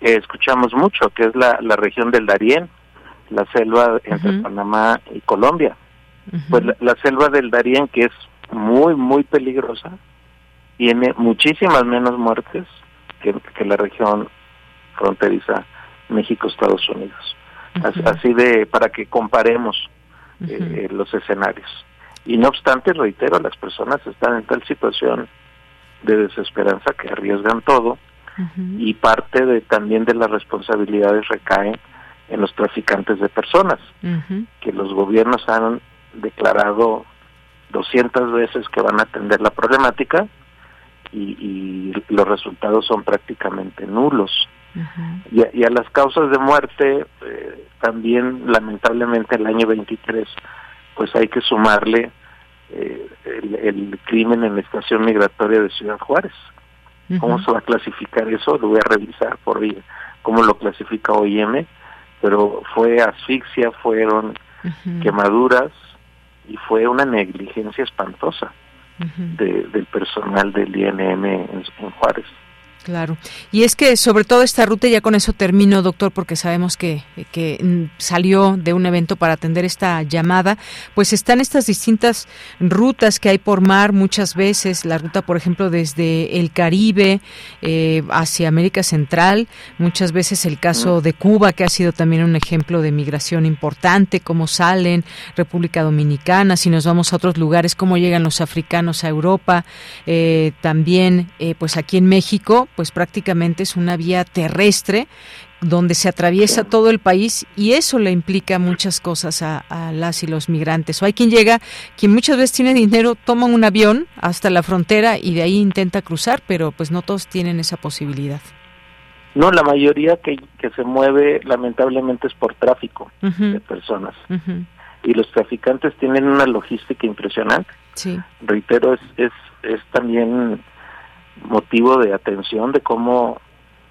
escuchamos mucho, que es la, la región del Darién, la selva entre Panamá y Colombia. Pues la, selva del Darién, que es muy, muy peligrosa, tiene muchísimas menos muertes que, la región fronteriza México-Estados Unidos. así, de, para que comparemos eh, los escenarios. Y no obstante, reitero, las personas están en tal situación de desesperanza que arriesgan todo y parte de también de las responsabilidades recaen en los traficantes de personas, que los gobiernos han declarado 200 veces que van a atender la problemática y, los resultados son prácticamente nulos. y, a, las causas de muerte, eh, también lamentablemente el año 23, pues hay que sumarle eh, el, crimen en la estación migratoria de Ciudad Juárez. ¿Cómo se va a clasificar eso? Lo voy a revisar por cómo lo clasifica OIM, pero fue asfixia, fueron quemaduras y fue una negligencia espantosa del personal del INM en Juárez. Claro. Y es que sobre todo esta ruta, ya con eso termino, doctor, porque sabemos que, que mm, salió de un evento para atender esta llamada, pues están estas distintas rutas que hay por mar muchas veces, la ruta, por ejemplo, desde el Caribe eh, hacia América Central, muchas veces el caso de Cuba, que ha sido también un ejemplo de migración importante, cómo salen, República Dominicana, si nos vamos a otros lugares, cómo llegan los africanos a Europa, eh, también, eh, pues aquí en México, pues prácticamente es una vía terrestre donde se atraviesa todo el país y eso le implica muchas cosas a, las y los migrantes. O hay quien llega, quien muchas veces tiene dinero, toma un avión hasta la frontera y de ahí intenta cruzar, pero pues no todos tienen esa posibilidad. No, la mayoría que, que se mueve lamentablemente es por tráfico de personas. Y los traficantes tienen una logística impresionante. Sí. Reitero, es, es, es también motivo de atención de cómo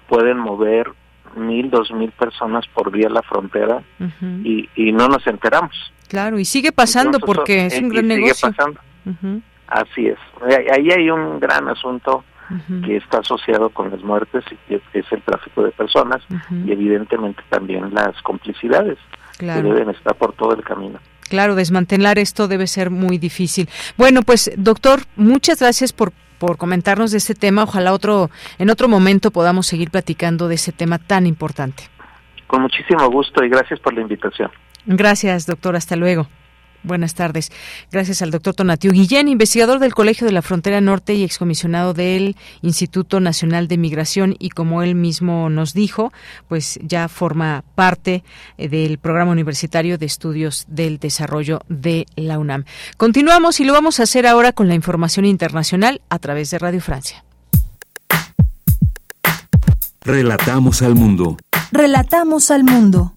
pueden mover mil, dos mil personas por vía la frontera y, y no nos enteramos. Claro, y sigue pasando porque es un gran negocio. Sigue pasando. Así es. Ahí hay un gran asunto que está asociado con las muertes y que es el tráfico de personas y evidentemente también las complicidades que deben estar por todo el camino. Claro, desmantelar esto debe ser muy difícil. Bueno, pues doctor, muchas gracias por por comentarnos de este tema. Ojalá otro en otro momento podamos seguir platicando de ese tema tan importante. Con muchísimo gusto y gracias por la invitación. Gracias, doctor. Hasta luego. Buenas tardes. Gracias al doctor Tonatiu Guillén, investigador del Colegio de la Frontera Norte y excomisionado del Instituto Nacional de Migración y como él mismo nos dijo, pues ya forma parte eh, del Programa Universitario de Estudios del Desarrollo de la UNAM. Continuamos y lo vamos a hacer ahora con la información internacional a través de Radio Francia. Relatamos al mundo. Relatamos al mundo.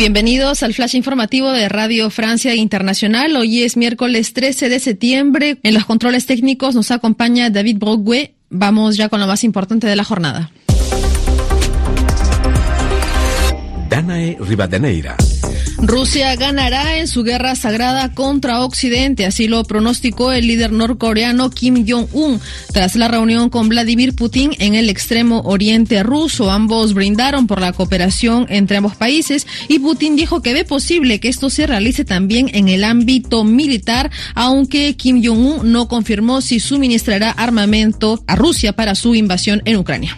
Bienvenidos al flash informativo de Radio Francia Internacional. Hoy es miércoles 13 de septiembre. En los controles técnicos nos acompaña David Brogüe. Vamos ya con lo más importante de la jornada. Danae Rivadeneira. Rusia ganará en su guerra sagrada contra Occidente, así lo pronosticó el líder norcoreano Kim Jong-un tras la reunión con Vladimir Putin en el extremo oriente ruso. Ambos brindaron por la cooperación entre ambos países y Putin dijo que ve posible que esto se realice también en el ámbito militar, aunque Kim Jong-un no confirmó si suministrará armamento a Rusia para su invasión en Ucrania.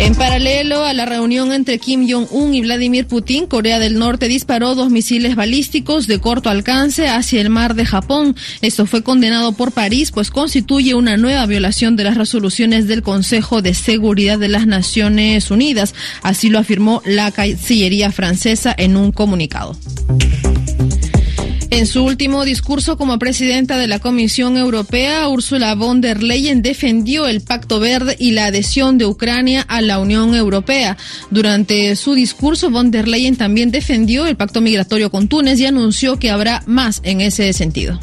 En paralelo a la reunión entre Kim Jong-un y Vladimir Putin, Corea del Norte disparó dos misiles balísticos de corto alcance hacia el mar de Japón. Esto fue condenado por París, pues constituye una nueva violación de las resoluciones del Consejo de Seguridad de las Naciones Unidas. Así lo afirmó la Cancillería francesa en un comunicado. En su último discurso como presidenta de la Comisión Europea, Ursula von der Leyen defendió el Pacto Verde y la adhesión de Ucrania a la Unión Europea. Durante su discurso, von der Leyen también defendió el pacto migratorio con Túnez y anunció que habrá más en ese sentido.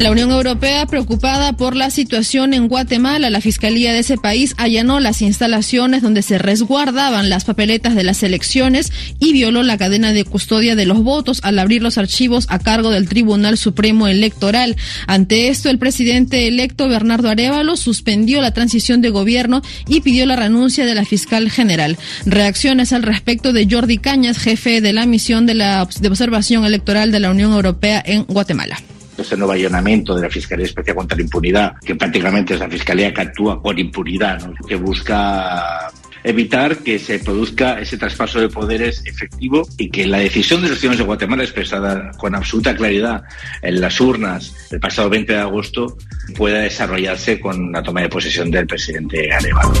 La Unión Europea, preocupada por la situación en Guatemala, la Fiscalía de ese país allanó las instalaciones donde se resguardaban las papeletas de las elecciones y violó la cadena de custodia de los votos al abrir los archivos a cargo del Tribunal Supremo Electoral. Ante esto, el presidente electo Bernardo Arevalo suspendió la transición de gobierno y pidió la renuncia de la fiscal general. Reacciones al respecto de Jordi Cañas, jefe de la misión de la observación electoral de la Unión Europea en Guatemala este nuevo allanamiento de la Fiscalía Especial contra la Impunidad, que prácticamente es la Fiscalía que actúa por impunidad, que busca evitar que se produzca ese traspaso de poderes efectivo y que la decisión de los ciudadanos de Guatemala expresada con absoluta claridad en las urnas el pasado 20 de agosto pueda desarrollarse con la toma de posesión del presidente Arevalo.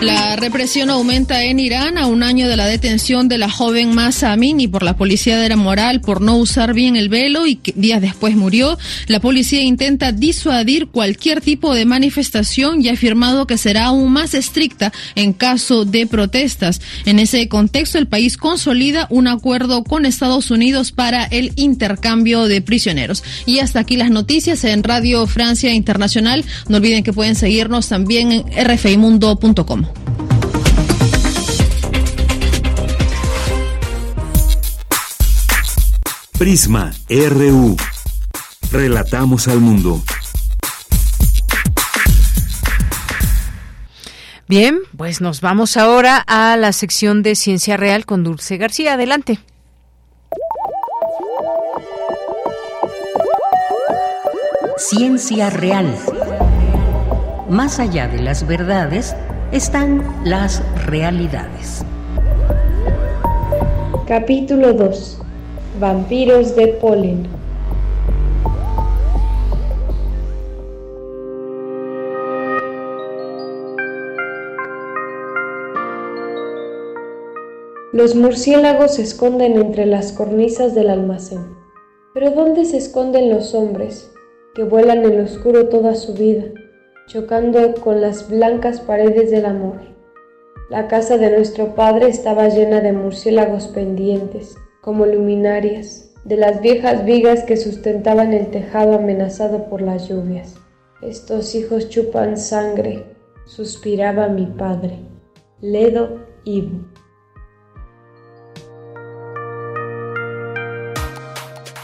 La represión aumenta en Irán a un año de la detención de la joven Masa Amini por la policía de la moral por no usar bien el velo y que días después murió. La policía intenta disuadir cualquier tipo de manifestación y ha afirmado que será aún más estricta en caso de protestas. En ese contexto, el país consolida un acuerdo con Estados Unidos para el intercambio de prisioneros. Y hasta aquí las noticias en Radio Francia Internacional. No olviden que pueden seguirnos también en rfimundo.com. Prisma RU. Relatamos al mundo. Bien, pues nos vamos ahora a la sección de Ciencia Real con Dulce García. Adelante. Ciencia Real. Más allá de las verdades están las realidades. Capítulo 2. Vampiros de polen. Los murciélagos se esconden entre las cornisas del almacén. Pero ¿dónde se esconden los hombres, que vuelan en lo oscuro toda su vida, chocando con las blancas paredes del amor? La casa de nuestro padre estaba llena de murciélagos pendientes, como luminarias, de las viejas vigas que sustentaban el tejado amenazado por las lluvias. Estos hijos chupan sangre, suspiraba mi padre. Ledo Ivo.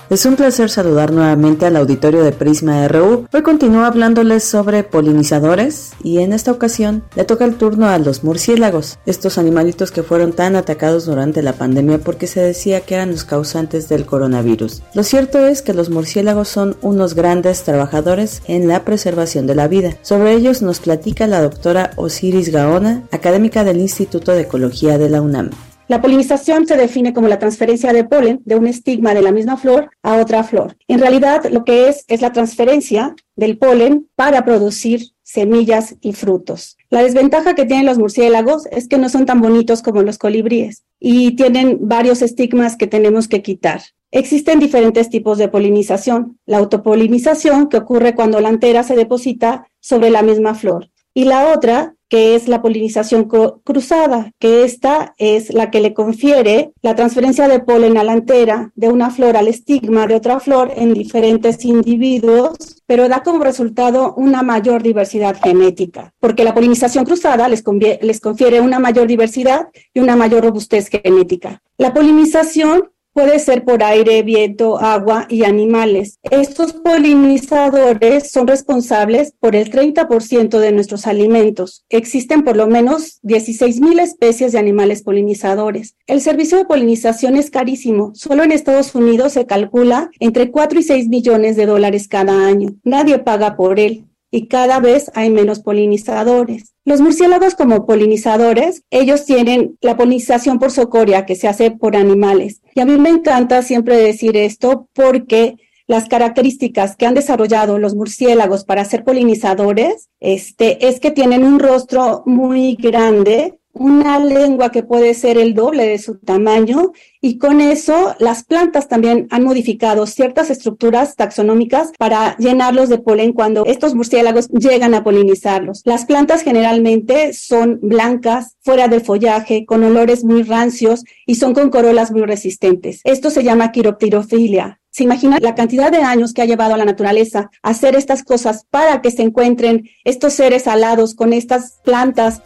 Es un placer saludar nuevamente al auditorio de Prisma RU. Hoy continúo hablándoles sobre polinizadores y en esta ocasión le toca el turno a los murciélagos, estos animalitos que fueron tan atacados durante la pandemia porque se decía que eran los causantes del coronavirus. Lo cierto es que los murciélagos son unos grandes trabajadores en la preservación de la vida. Sobre ellos nos platica la doctora Osiris Gaona, académica del Instituto de Ecología de la UNAM. La polinización se define como la transferencia de polen de un estigma de la misma flor a otra flor. En realidad, lo que es es la transferencia del polen para producir semillas y frutos. La desventaja que tienen los murciélagos es que no son tan bonitos como los colibríes y tienen varios estigmas que tenemos que quitar. Existen diferentes tipos de polinización. La autopolinización, que ocurre cuando la antera se deposita sobre la misma flor. Y la otra, que es la polinización cruzada, que esta es la que le confiere la transferencia de polen a la antera de una flor al estigma de otra flor en diferentes individuos, pero da como resultado una mayor diversidad genética, porque la polinización cruzada les, les confiere una mayor diversidad y una mayor robustez genética. La polinización puede ser por aire, viento, agua y animales. Estos polinizadores son responsables por el 30% de nuestros alimentos. Existen por lo menos 16.000 especies de animales polinizadores. El servicio de polinización es carísimo. Solo en Estados Unidos se calcula entre 4 y 6 millones de dólares cada año. Nadie paga por él y cada vez hay menos polinizadores. Los murciélagos como polinizadores, ellos tienen la polinización por socoria que se hace por animales. Y a mí me encanta siempre decir esto porque las características que han desarrollado los murciélagos para ser polinizadores este, es que tienen un rostro muy grande, una lengua que puede ser el doble de su tamaño y con eso las plantas también han modificado ciertas estructuras taxonómicas para llenarlos de polen cuando estos murciélagos llegan a polinizarlos. Las plantas generalmente son blancas, fuera del follaje, con olores muy rancios y son con corolas muy resistentes. Esto se llama quiropterofilia. ¿Se imagina la cantidad de años que ha llevado a la naturaleza hacer estas cosas para que se encuentren estos seres alados con estas plantas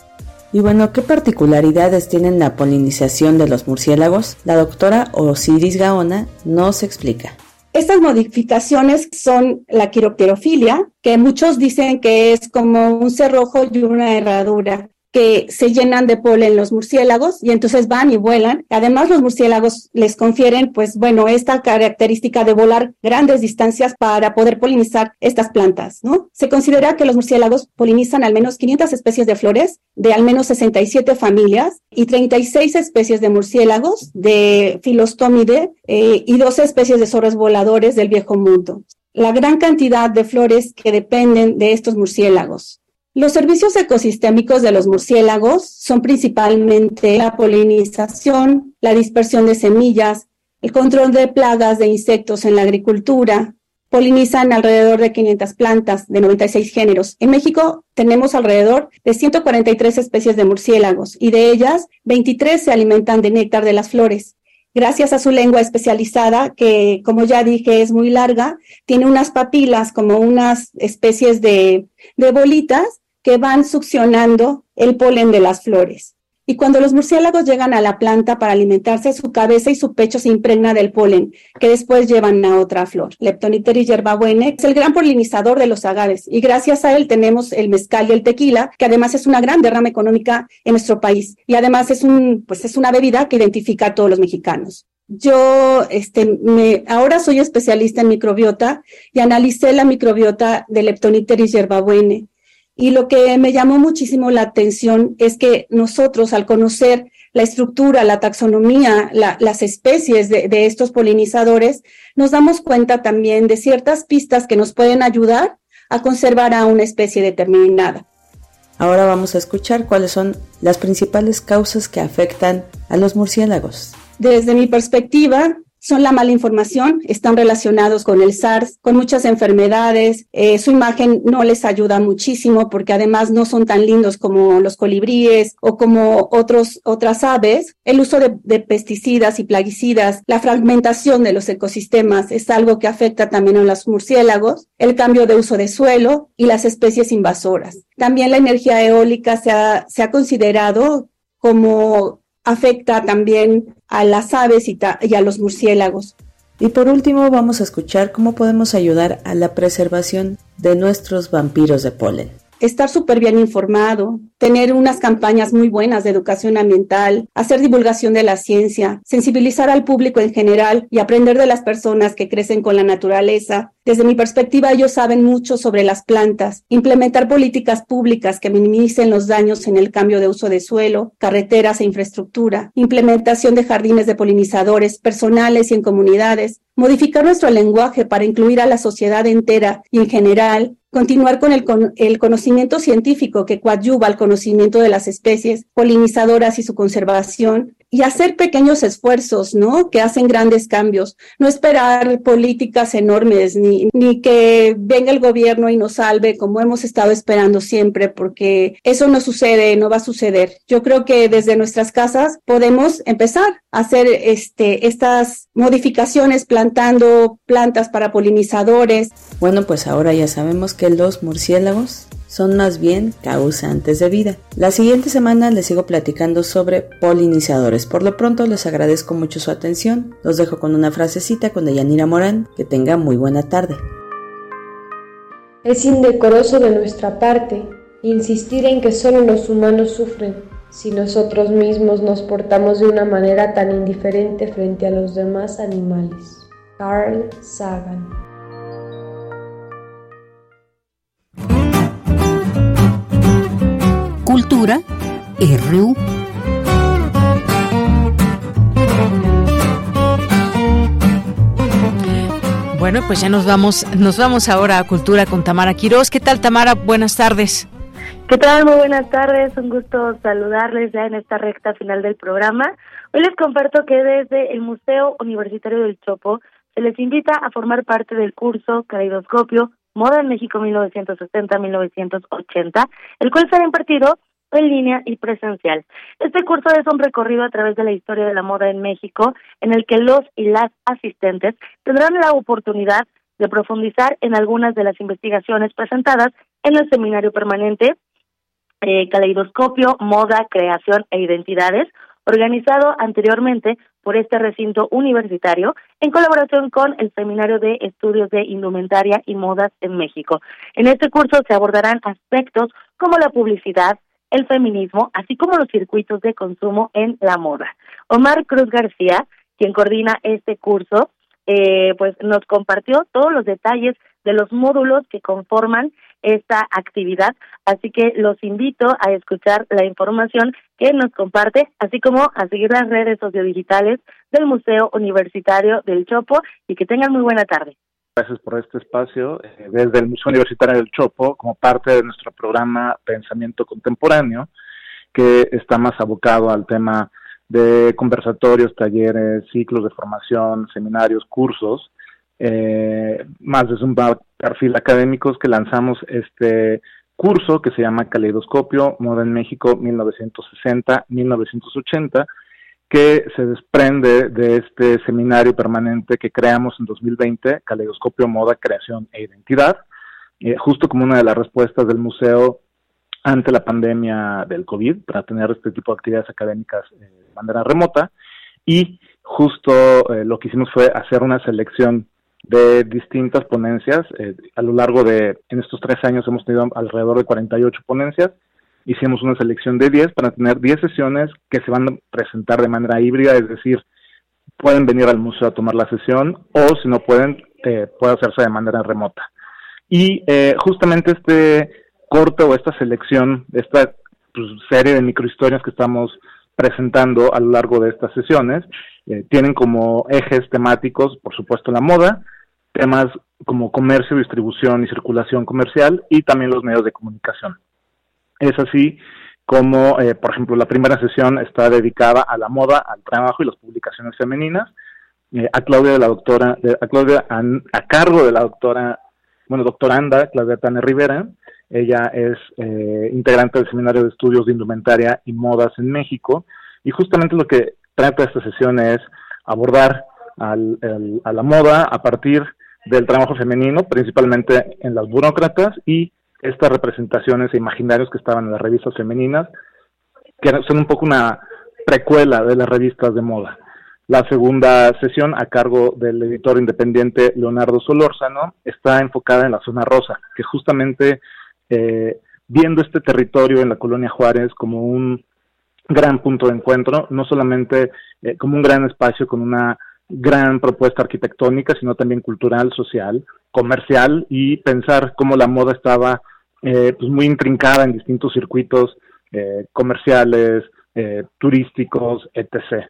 y bueno, ¿qué particularidades tienen la polinización de los murciélagos? La doctora Osiris Gaona nos explica. Estas modificaciones son la quiropterofilia, que muchos dicen que es como un cerrojo y una herradura que se llenan de polen los murciélagos y entonces van y vuelan. Además, los murciélagos les confieren, pues bueno, esta característica de volar grandes distancias para poder polinizar estas plantas, ¿no? Se considera que los murciélagos polinizan al menos 500 especies de flores de al menos 67 familias y 36 especies de murciélagos de Filostomide eh, y 12 especies de zorros voladores del viejo mundo. La gran cantidad de flores que dependen de estos murciélagos. Los servicios ecosistémicos de los murciélagos son principalmente la polinización, la dispersión de semillas, el control de plagas de insectos en la agricultura. Polinizan alrededor de 500 plantas de 96 géneros. En México tenemos alrededor de 143 especies de murciélagos y de ellas 23 se alimentan de néctar de las flores. Gracias a su lengua especializada, que como ya dije es muy larga, tiene unas papilas como unas especies de, de bolitas que van succionando el polen de las flores. Y cuando los murciélagos llegan a la planta para alimentarse, su cabeza y su pecho se impregna del polen, que después llevan a otra flor. Leptoniteris yerbabuene es el gran polinizador de los agaves y gracias a él tenemos el mezcal y el tequila, que además es una gran derrama económica en nuestro país y además es un pues es una bebida que identifica a todos los mexicanos. Yo este, me, ahora soy especialista en microbiota y analicé la microbiota de Leptoniteris yerbabuene y lo que me llamó muchísimo la atención es que nosotros, al conocer la estructura, la taxonomía, las especies de, de estos polinizadores, nos damos cuenta también de ciertas pistas que nos pueden ayudar a conservar a una especie determinada. Ahora vamos a escuchar cuáles son las principales causas que afectan a los murciélagos. Desde mi perspectiva, son la mala información, están relacionados con el SARS, con muchas enfermedades, eh, su imagen no les ayuda muchísimo porque además no son tan lindos como los colibríes o como otros, otras aves. El uso de, de pesticidas y plaguicidas, la fragmentación de los ecosistemas es algo que afecta también a los murciélagos, el cambio de uso de suelo y las especies invasoras. También la energía eólica se ha, se ha considerado como afecta también a las aves y, a los murciélagos. Y por último vamos a escuchar cómo podemos ayudar a la preservación de nuestros vampiros de polen estar súper bien informado, tener unas campañas muy buenas de educación ambiental, hacer divulgación de la ciencia, sensibilizar al público en general y aprender de las personas que crecen con la naturaleza. Desde mi perspectiva, ellos saben mucho sobre las plantas, implementar políticas públicas que minimicen los daños en el cambio de uso de suelo, carreteras e infraestructura, implementación de jardines de polinizadores personales y en comunidades, modificar nuestro lenguaje para incluir a la sociedad entera y en general, continuar con el, con el, conocimiento científico que coadyuva al conocimiento de las especies polinizadoras y su conservación, y hacer pequeños esfuerzos, ¿no? Que hacen grandes cambios. No esperar políticas enormes, ni, ni que venga el gobierno y nos salve como hemos estado esperando siempre, porque eso no sucede, no va a suceder. Yo creo que desde nuestras casas podemos empezar a hacer este, estas modificaciones plantando plantas para polinizadores. Bueno, pues ahora ya sabemos que los murciélagos son más bien causantes de vida. La siguiente semana les sigo platicando sobre polinizadores. Por lo pronto les agradezco mucho su atención. Los dejo con una frasecita con Deyanira Morán. Que tenga muy buena tarde. Es indecoroso de nuestra parte insistir en que solo los humanos sufren si nosotros mismos nos portamos de una manera tan indiferente frente a los demás animales. Carl Sagan Cultura RU. Bueno, pues ya nos vamos, nos vamos ahora a Cultura con Tamara Quiroz. ¿Qué tal, Tamara? Buenas tardes. ¿Qué tal? Muy buenas tardes, un gusto saludarles ya en esta recta final del programa. Hoy les comparto que desde el Museo Universitario del Chopo se les invita a formar parte del curso Caleidoscopio Moda en México 1970-1980, el cual será impartido en línea y presencial. Este curso es un recorrido a través de la historia de la moda en México, en el que los y las asistentes tendrán la oportunidad de profundizar en algunas de las investigaciones presentadas en el seminario permanente eh, Caleidoscopio, Moda, Creación e Identidades, organizado anteriormente por este recinto universitario en colaboración con el Seminario de Estudios de Indumentaria y Modas en México. En este curso se abordarán aspectos como la publicidad, el feminismo, así como los circuitos de consumo en la moda. Omar Cruz García, quien coordina este curso, eh, pues nos compartió todos los detalles de los módulos que conforman esta actividad. Así que los invito a escuchar la información que nos comparte, así como a seguir las redes sociodigitales del Museo Universitario del Chopo y que tengan muy buena tarde. Gracias por este espacio. Eh, desde el Museo Universitario del Chopo, como parte de nuestro programa Pensamiento Contemporáneo, que está más abocado al tema de conversatorios, talleres, ciclos de formación, seminarios, cursos, eh, más de un perfil académicos que lanzamos este curso que se llama Caleidoscopio, Moda en México 1960-1980, que se desprende de este seminario permanente que creamos en 2020, Caleidoscopio, Moda, Creación e Identidad, eh, justo como una de las respuestas del museo ante la pandemia del COVID, para tener este tipo de actividades académicas eh, de manera remota. Y justo eh, lo que hicimos fue hacer una selección de distintas ponencias. A lo largo de, en estos tres años hemos tenido alrededor de 48 ponencias. Hicimos una selección de 10 para tener 10 sesiones que se van a presentar de manera híbrida, es decir, pueden venir al museo a tomar la sesión o si no pueden, eh, puede hacerse de manera remota. Y eh, justamente este corte o esta selección, esta pues, serie de microhistorias que estamos presentando a lo largo de estas sesiones, eh, tienen como ejes temáticos, por supuesto, la moda, temas como comercio, distribución y circulación comercial y también los medios de comunicación. Es así como, eh, por ejemplo, la primera sesión está dedicada a la moda, al trabajo y las publicaciones femeninas. Eh, a Claudia de la doctora, a Claudia a, cargo de la doctora, bueno, doctoranda Claudia Tane Rivera. Ella es integrante del Seminario de Estudios de Indumentaria y Modas en México. Y justamente lo que trata esta sesión es abordar al, a la moda a partir del trabajo femenino, principalmente en las burócratas y estas representaciones e imaginarios que estaban en las revistas femeninas, que son un poco una precuela de las revistas de moda. La segunda sesión, a cargo del editor independiente Leonardo Solórzano, está enfocada en la zona rosa, que justamente eh, viendo este territorio en la colonia Juárez como un gran punto de encuentro, no solamente eh, como un gran espacio con una gran propuesta arquitectónica, sino también cultural, social, comercial y pensar cómo la moda estaba eh, pues muy intrincada en distintos circuitos eh, comerciales, turísticos, etc.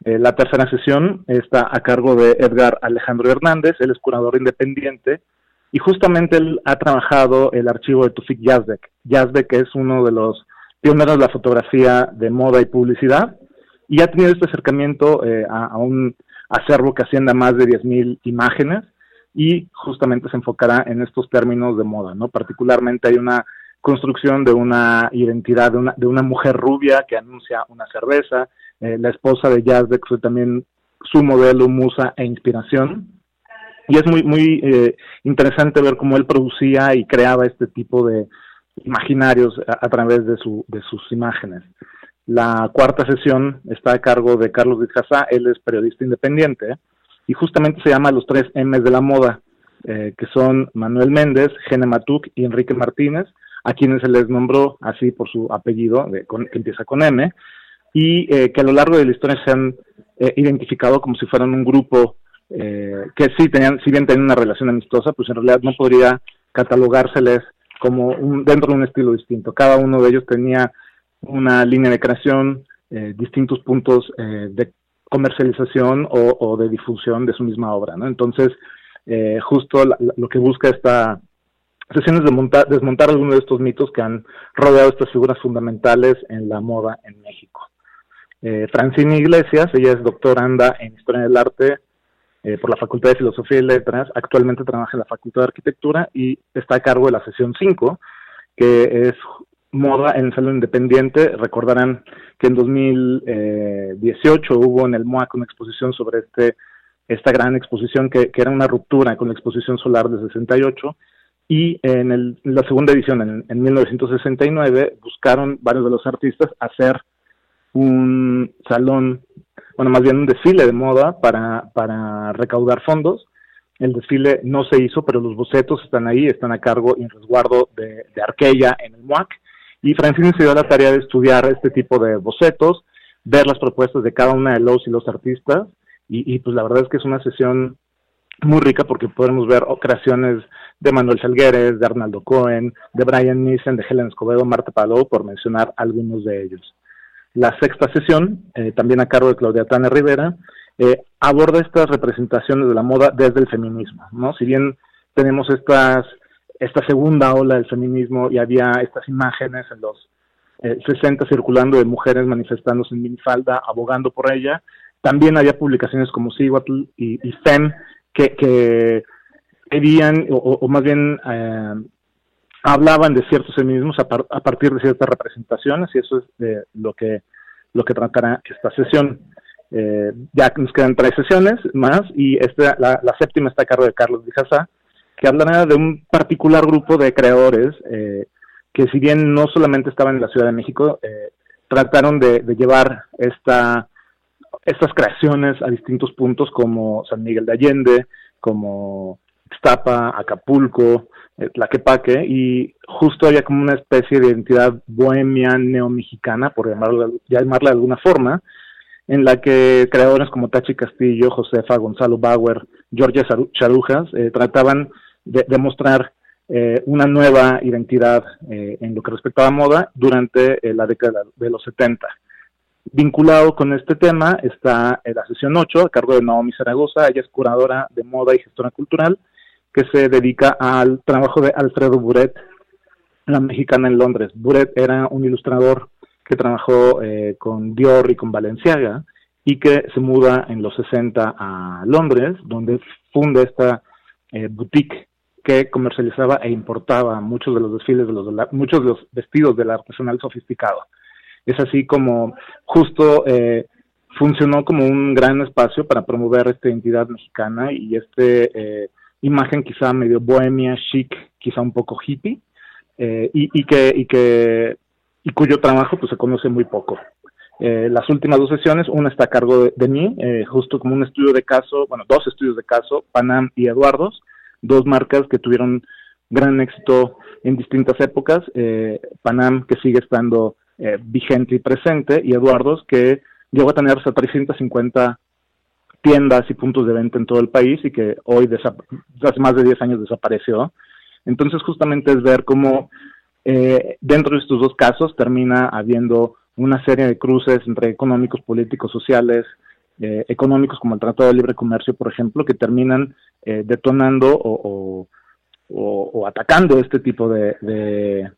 la tercera sesión está a cargo de Edgar Alejandro Hernández, él es curador independiente y justamente él ha trabajado el archivo de Tufik Yazbek. Yazbek es uno de los pioneros de la fotografía de moda y publicidad, y ha tenido este acercamiento eh, a, un acervo que ascienda a más de 10.000 imágenes y justamente se enfocará en estos términos de moda, ¿no? Particularmente hay una construcción de una identidad de una, de una mujer rubia que anuncia una cerveza, eh, la esposa de Yazbek fue también su modelo, musa e inspiración, y es muy muy eh, interesante ver cómo él producía y creaba este tipo de, imaginarios a, través de, su, de sus imágenes. La cuarta sesión está a cargo de Carlos Vizcasá, él es periodista independiente y justamente se llama Los tres M's de la moda, eh, que son Manuel Méndez, Gene Matuk y Enrique Martínez, a quienes se les nombró así por su apellido, de, que empieza con M, y eh, que a lo largo de la historia se han eh, identificado como si fueran un grupo que sí tenían, si bien tenían una relación amistosa, pues en realidad no podría catalogárseles como un, dentro de un estilo distinto. Cada uno de ellos tenía una línea de creación, eh, distintos puntos eh, de comercialización o, de difusión de su misma obra. ¿no? Entonces, eh, justo lo que busca esta de montar, desmontar algunos de estos mitos que han rodeado estas figuras fundamentales en la moda en México. Eh, Francine Iglesias, ella es doctoranda en Historia del Arte por la Facultad de Filosofía y Letras, actualmente trabaja en la Facultad de Arquitectura y está a cargo de la sesión 5, que es moda en el Salón Independiente. Recordarán que en 2018 hubo en el MOAC una exposición sobre este esta gran exposición que, era una ruptura con la exposición solar de 68 y en, la segunda edición, en, en, 1969, buscaron varios de los artistas hacer un salón, bueno, más bien un desfile de moda para, para recaudar fondos. El desfile no se hizo, pero los bocetos están ahí, están a cargo y en resguardo de, de en el MUAC. Y Francine se dio la tarea de estudiar este tipo de bocetos, ver las propuestas de cada una de los y los artistas. Y, pues la verdad es que es una sesión muy rica porque podemos ver creaciones de Manuel Salgueres, de Arnaldo Cohen, de Brian Nissen, de Helen Escobedo, Marta Palou, por mencionar algunos de ellos. La sexta sesión, eh, también a cargo de Claudia Tana Rivera, eh, aborda estas representaciones de la moda desde el feminismo, ¿no? Si bien tenemos estas, esta segunda ola del feminismo y había estas imágenes en los 60 eh, circulando de mujeres manifestándose en minifalda, abogando por ella, también había publicaciones como Siguatl y, y FEM que, que querían, o, más bien eh, hablaban de ciertos feminismos a, partir de ciertas representaciones, y eso es de lo que lo que tratará esta sesión. Eh, ya nos quedan tres sesiones más, y esta, la, séptima está a cargo de Carlos Dijasa, que hablará de un particular grupo de creadores eh, que si bien no solamente estaban en la Ciudad de México, trataron de, de llevar esta estas creaciones a distintos puntos como San Miguel de Allende, como Ixtapa, Acapulco, eh, Tlaquepaque, y justo había como una especie de identidad bohemia neomexicana, por llamarla, llamarla de alguna forma, en la que creadores como Tachi Castillo, Josefa, Gonzalo Bauer, Georgia Charujas eh, trataban de, mostrar eh, una nueva identidad en lo que respectaba a moda durante la década de los 70. Vinculado con este tema está la sesión 8, a cargo de Naomi Zaragoza, ella es curadora de moda y gestora cultural, que se dedica al trabajo de Alfredo Buret, la mexicana en Londres. Buret era un ilustrador que trabajó eh, con Dior y con Balenciaga y que se muda en los 60 a Londres, donde funda esta eh, boutique que comercializaba e importaba muchos de los desfiles de los muchos de los vestidos del artesanal sofisticado es así como justo eh, funcionó como un gran espacio para promover esta identidad mexicana y este eh, imagen quizá medio bohemia, chic, quizá un poco hippie, eh, y, que, y, que, y cuyo trabajo pues se conoce muy poco. las últimas dos sesiones, una está a cargo de, mí, justo como un estudio de caso, bueno, dos estudios de caso, Panam y Eduardos, dos marcas que tuvieron gran éxito en distintas épocas. Panam, que sigue estando eh, vigente y presente, y Eduardos, que llegó a tener hasta 350 tiendas y puntos de venta en todo el país y que hoy, hace más de 10 años, desapareció. Entonces, justamente es ver cómo eh, dentro de estos dos casos termina habiendo una serie de cruces entre económicos, políticos, sociales, eh, económicos como el Tratado de Libre Comercio, por ejemplo, que terminan detonando o, atacando este tipo de, de,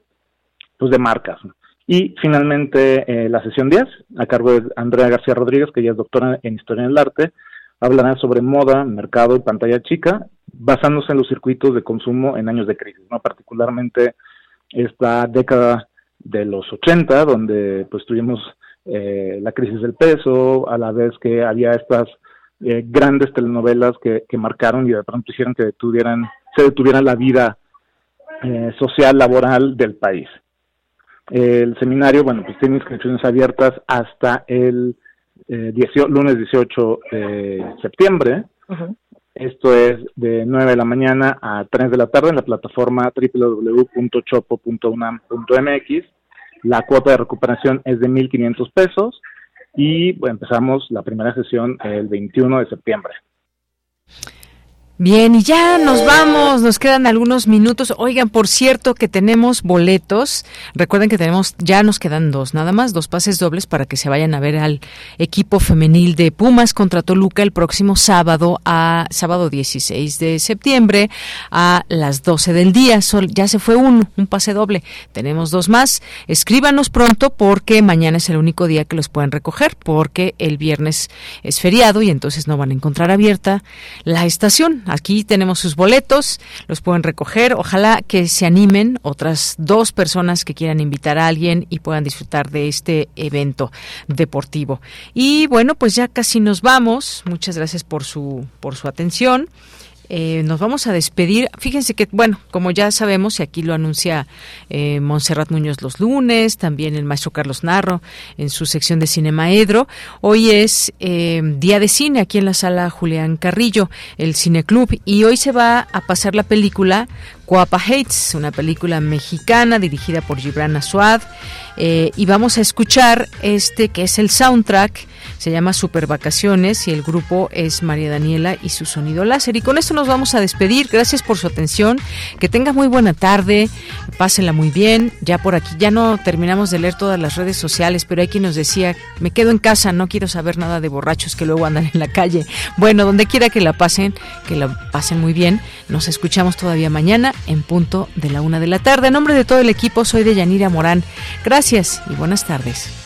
pues de marcas. Y finalmente eh, la sesión 10, a cargo de Andrea García Rodríguez, que ya es doctora en Historia del Arte, hablará sobre moda, mercado y pantalla chica, basándose en los circuitos de consumo en años de crisis, ¿no? particularmente esta década de los 80, donde pues tuvimos eh, la crisis del peso, a la vez que había estas eh, grandes telenovelas que, que, marcaron y de pronto hicieron que detuvieran, se detuviera la vida social, laboral del país. El seminario, bueno, pues tiene inscripciones abiertas hasta el eh, lunes 18 de septiembre. Esto es de 9 de la mañana a 3 de la tarde en la plataforma www.chopo.unam.mx. La cuota de recuperación es de 1.500 pesos y empezamos la primera sesión el 21 de septiembre. Bien, y ya nos vamos, nos quedan algunos minutos. Oigan, por cierto que tenemos boletos. Recuerden que tenemos, ya nos quedan dos, nada más, dos pases dobles para que se vayan a ver al equipo femenil de Pumas contra Toluca el próximo sábado, a sábado 16 de septiembre a las 12 del día. ya se fue uno, un pase doble. Tenemos dos más. Escríbanos pronto porque mañana es el único día que los pueden recoger porque el viernes es feriado y entonces no van a encontrar abierta la estación Aquí tenemos sus boletos, los pueden recoger. Ojalá que se animen otras dos personas que quieran invitar a alguien y puedan disfrutar de este evento deportivo. Y bueno, pues ya casi nos vamos. Muchas gracias por su por su atención. Eh, nos vamos a despedir. Fíjense que, bueno, como ya sabemos, y aquí lo anuncia eh, Montserrat Muñoz los lunes, también el maestro Carlos Narro en su sección de Cinema Edro, hoy es eh, Día de Cine aquí en la sala Julián Carrillo, el Cine Club, y hoy se va a pasar la película Coapa Hates, una película mexicana dirigida por Gibran Asuad, y vamos a escuchar este que es el soundtrack se llama Super Vacaciones y el grupo es María Daniela y su sonido láser. Y con esto nos vamos a despedir. Gracias por su atención. Que tenga muy buena tarde. Pásenla muy bien. Ya por aquí, ya no terminamos de leer todas las redes sociales, pero hay quien nos decía, me quedo en casa, no quiero saber nada de borrachos que luego andan en la calle. Bueno, donde quiera que la pasen, que la pasen muy bien. Nos escuchamos todavía mañana en punto de la una de la tarde. En nombre de todo el equipo, soy de Yanira Morán. Gracias y buenas tardes.